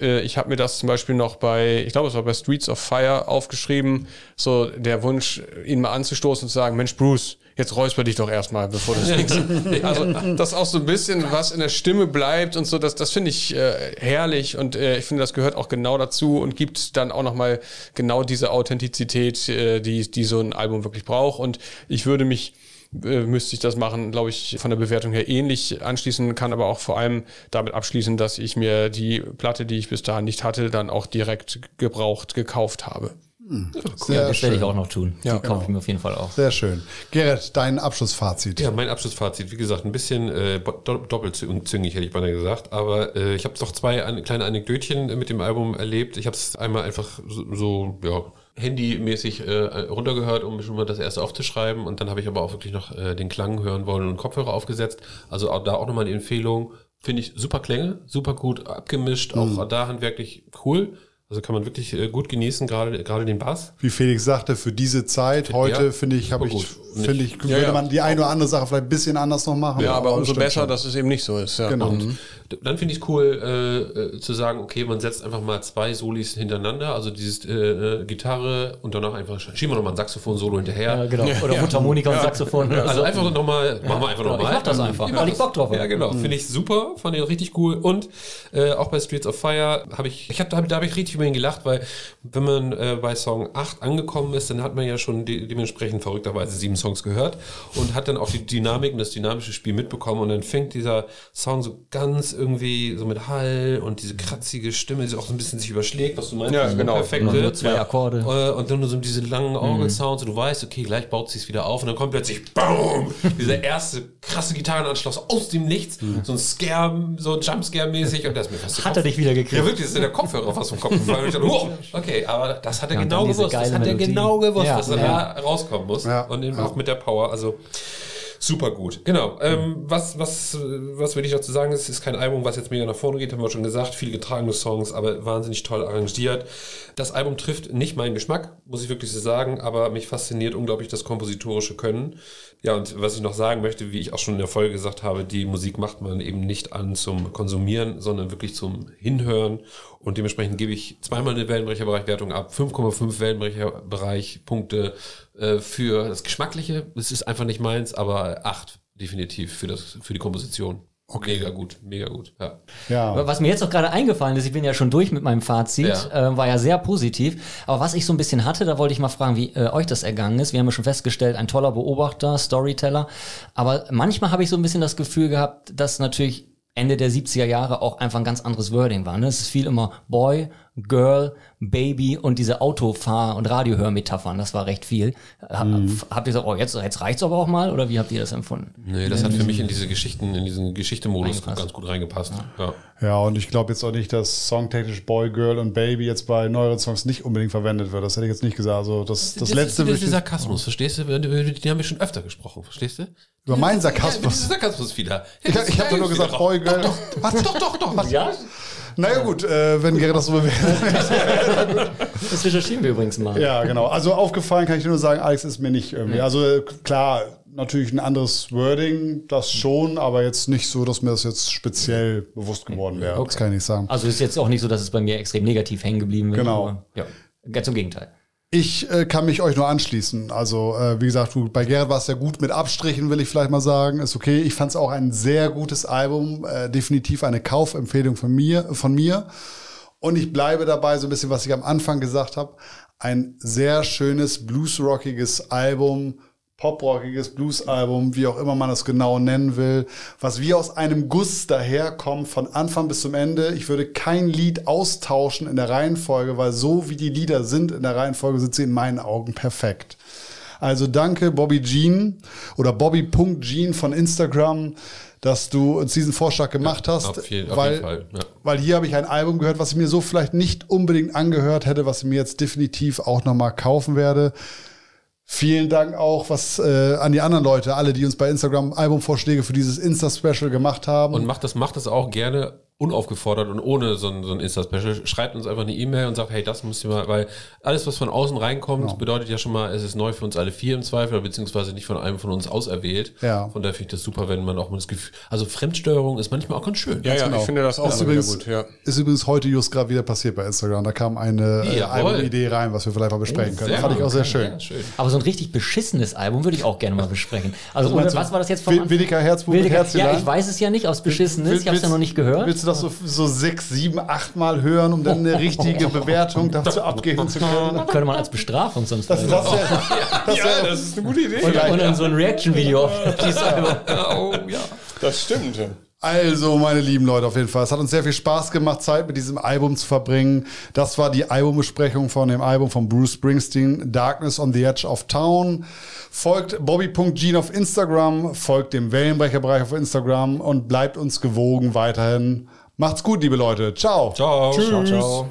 Äh, ich habe mir das zum Beispiel noch bei, ich glaube, es war bei Streets of Fire aufgeschrieben, so der Wunsch, ihn mal anzustoßen und zu sagen, Mensch, Bruce, jetzt räusper dich doch erstmal, bevor du singst. [laughs] also, dass auch so ein bisschen was in der Stimme bleibt und so, das, das finde ich äh, herrlich und äh, ich finde, das gehört auch genau dazu und gibt dann auch nochmal genau diese Authentizität, äh, die, die so ein Album wirklich braucht und ich würde mich äh, müsste ich das machen, glaube ich, von der Bewertung her ähnlich anschließen, kann aber auch vor allem damit abschließen, dass ich mir die Platte, die ich bis dahin nicht hatte, dann auch direkt gebraucht gekauft habe. Sehr das werde ich schön. auch noch tun. Die kaufe ich mir auf jeden Fall auch. Sehr schön. Gerrit, dein Abschlussfazit. Ja, mein Abschlussfazit, wie gesagt, ein bisschen äh, do- doppelzüngig, hätte ich beinahe gesagt. Aber äh, ich habe noch zwei an, kleine Anekdötchen mit dem Album erlebt. Ich habe es einmal einfach so, so ja, handymäßig äh, runtergehört, um schon mal das erste aufzuschreiben. Und dann habe ich aber auch wirklich noch äh, den Klang hören wollen und Kopfhörer aufgesetzt. Also auch, da auch nochmal die Empfehlung. Finde ich super Klänge, super gut abgemischt, auch da handwerklich cool. Also kann man wirklich äh, gut genießen, gerade gerade den Bass. Wie Felix sagte, für diese Zeit heute, Ja, finde ich, habe ich, finde ich, Ja, würde ja. man die eine oder andere Sache vielleicht ein bisschen anders noch machen. Ja, aber das umso besser, schon. dass es eben nicht so ist. Ja. Genau. Und Dann finde ich es cool äh, äh, zu sagen, okay, man setzt einfach mal zwei Solis hintereinander, also dieses äh, äh, Gitarre und danach einfach schieben wir nochmal ein Saxophon-Solo hinterher. Ja, genau. Oder Mundharmonika und Saxophon. Also so. einfach nochmal, machen wir einfach Genau, nochmal. ich mach das einfach, weil ich Bock drauf habe. Ja, genau. Finde ich super, fand ich auch richtig cool. Und äh, auch bei Streets of Fire habe ich, ich hab, da, da habe ich richtig über ihn gelacht, weil wenn man äh, bei Song 8 angekommen ist, dann hat man ja schon de dementsprechend verrückterweise sieben Songs gehört und hat dann auch die Dynamik und das dynamische Spiel mitbekommen und dann fängt dieser Song so ganz irgendwie so mit Hall und diese kratzige Stimme, die auch so ein bisschen sich überschlägt, was du meinst. Ja, das genau. Perfekte. Nur zwei Akkorde. Äh, und dann nur so diese langen Orgelsounds und du weißt, okay, gleich baut sie es wieder auf und dann kommt plötzlich BOOM! Dieser erste krasse Gitarrenanschluss aus dem Nichts, so ein Scare, so Jumpscare-mäßig und das ist mir fast Hat er dich wieder gekriegt? Ja, wirklich, ist der Kopfhörer fast vom Kopf [laughs] Und ich dachte, wow, okay, aber das hat er Ja, genau gewusst. Das hat er Melodie. genau gewusst, Ja, dass er da rauskommen muss. Ja. Und eben Ja. auch mit der Power, also super gut. Genau. Ähm, was, was, was will ich dazu sagen? Es ist kein Album, was jetzt mega nach vorne geht, haben wir schon gesagt. Viele getragene Songs, aber wahnsinnig toll arrangiert. Das Album trifft nicht meinen Geschmack, muss ich wirklich so sagen, aber mich fasziniert unglaublich das kompositorische Können. Ja, und was ich noch sagen möchte, wie ich auch schon in der Folge gesagt habe, die Musik macht man eben nicht an zum Konsumieren, sondern wirklich zum Hinhören. Und dementsprechend gebe ich zweimal eine Wellenbrecherbereich-Wertung ab, 5,5 Wellenbrecherbereich-Punkte äh, für das Geschmackliche. Es ist einfach nicht meins, aber 8 definitiv für, das, für die Komposition. Okay. Mega gut, mega gut. Ja. Ja. Was mir jetzt noch gerade eingefallen ist, ich bin ja schon durch mit meinem Fazit, Ja. äh, war ja sehr positiv. Aber was ich so ein bisschen hatte, da wollte ich mal fragen, wie äh, euch das ergangen ist. Wir haben ja schon festgestellt, ein toller Beobachter, Storyteller. Aber manchmal habe ich so ein bisschen das Gefühl gehabt, dass natürlich Ende der 70er Jahre auch einfach ein ganz anderes Wording war. Ne? Es ist viel immer Boy, Girl, Baby und diese Autofahr- und Radiohörmetaphern. Das war recht viel. Ha- Habt ihr gesagt, oh, jetzt, jetzt reicht's aber auch mal? Oder wie habt ihr das empfunden? Nee, das hat für mich in diese Geschichten, in diesen Geschichte-Modus ganz gut reingepasst. Ja. Ja, und ich glaube jetzt auch nicht, dass songtechnisch Boy, Girl und Baby jetzt bei neueren Songs nicht unbedingt verwendet wird. Das hätte ich jetzt nicht gesagt. Also das, das, letzte ist würde dieser ich- Sarkasmus, verstehst du? Den haben wir schon öfter gesprochen, verstehst du? über meinen Ja, dieser Sarkasmus. Sarkasmus wieder. Ich, ich habe nur gesagt, Boy, Girl. Was? Doch, doch, doch. Was? Ja, Naja gut, äh, wenn Gerrit das so bewertet. [laughs] das recherchieren wir übrigens mal. Ja, genau. Also aufgefallen kann ich nur sagen, Alex ist mir nicht irgendwie. Also äh, klar, natürlich ein anderes Wording, das schon, aber jetzt nicht so, dass mir das jetzt speziell bewusst geworden wäre. Das kann ich nicht sagen. Also ist jetzt auch nicht so, dass es bei mir extrem negativ hängen geblieben ist. Genau. Ja, ganz im Gegenteil. Ich äh, kann mich euch nur anschließen. Also, äh, wie gesagt, du, bei Gerrit war es ja gut mit Abstrichen, will ich vielleicht mal sagen. Ist okay. Ich fand es auch ein sehr gutes Album. Äh, definitiv eine Kaufempfehlung von mir, von mir. Und ich bleibe dabei, so ein bisschen, was ich am Anfang gesagt habe. Ein sehr schönes, bluesrockiges Album, poprockiges Bluesalbum, wie auch immer man es genau nennen will, was wie aus einem Guss daherkommt, von Anfang bis zum Ende. Ich würde kein Lied austauschen in der Reihenfolge, weil so wie die Lieder sind in der Reihenfolge, sind sie in meinen Augen perfekt. Also danke Bobby Jean oder Bobby.Jean von Instagram, dass du uns diesen Vorschlag gemacht hast. auf jeden- auf weil, Fall, ja. weil hier habe ich ein Album gehört, was ich mir so vielleicht nicht unbedingt angehört hätte, was ich mir jetzt definitiv auch nochmal kaufen werde. Vielen Dank auch was äh, an die anderen Leute, alle, die uns bei Instagram Albumvorschläge für dieses Insta-Special gemacht haben. Und macht das, macht das auch gerne unaufgefordert und ohne so ein, so ein Insta-Special. Schreibt uns einfach eine E-Mail und sagt, hey, das müsst ihr mal, weil alles, was von außen reinkommt, bedeutet ja schon mal, es ist neu für uns alle vier im Zweifel, beziehungsweise nicht von einem von uns auserwählt. Ja. Von daher finde ich das super, wenn man auch mal das Gefühl, also Fremdsteuerung ist manchmal auch ganz schön. ja, ja, genau. ich finde das auch ist übrigens, gut. Ja. ist übrigens heute just gerade wieder passiert bei Instagram. Da kam eine äh. Albumidee rein, was wir vielleicht mal besprechen können. Sehr Fand ich auch sehr schön. Ja, schön. Aber so ein richtig beschissenes Album würde ich auch gerne mal besprechen. Also, ohne, meinst du? was war das jetzt vom Will- Williger Herzbuch Herzchen Ja, lang? ich weiß es ja nicht, ob es beschissen ist. Ich habe es ja noch nicht gehört. Willst du das so, so sechs, sieben, acht Mal hören, um dann eine richtige Bewertung dazu abgeben zu können? [laughs] Könnte man als Bestrafung sonst Das, das wär, das wär, das ist eine gute Idee. und, und dann so ein Reaction-Video auf dieses Album. Oh, ja. Das stimmt. Also, meine lieben Leute, auf jeden Fall. Es hat uns sehr viel Spaß gemacht, Zeit mit diesem Album zu verbringen. Das war die Albumbesprechung von dem Album von Bruce Springsteen, Darkness on the Edge of Town. Folgt Bobby.Jean auf Instagram, folgt dem Wellenbrecherbereich auf Instagram und bleibt uns gewogen weiterhin. Macht's gut, liebe Leute. Ciao. Ciao. Tschüss. Ciao, ciao.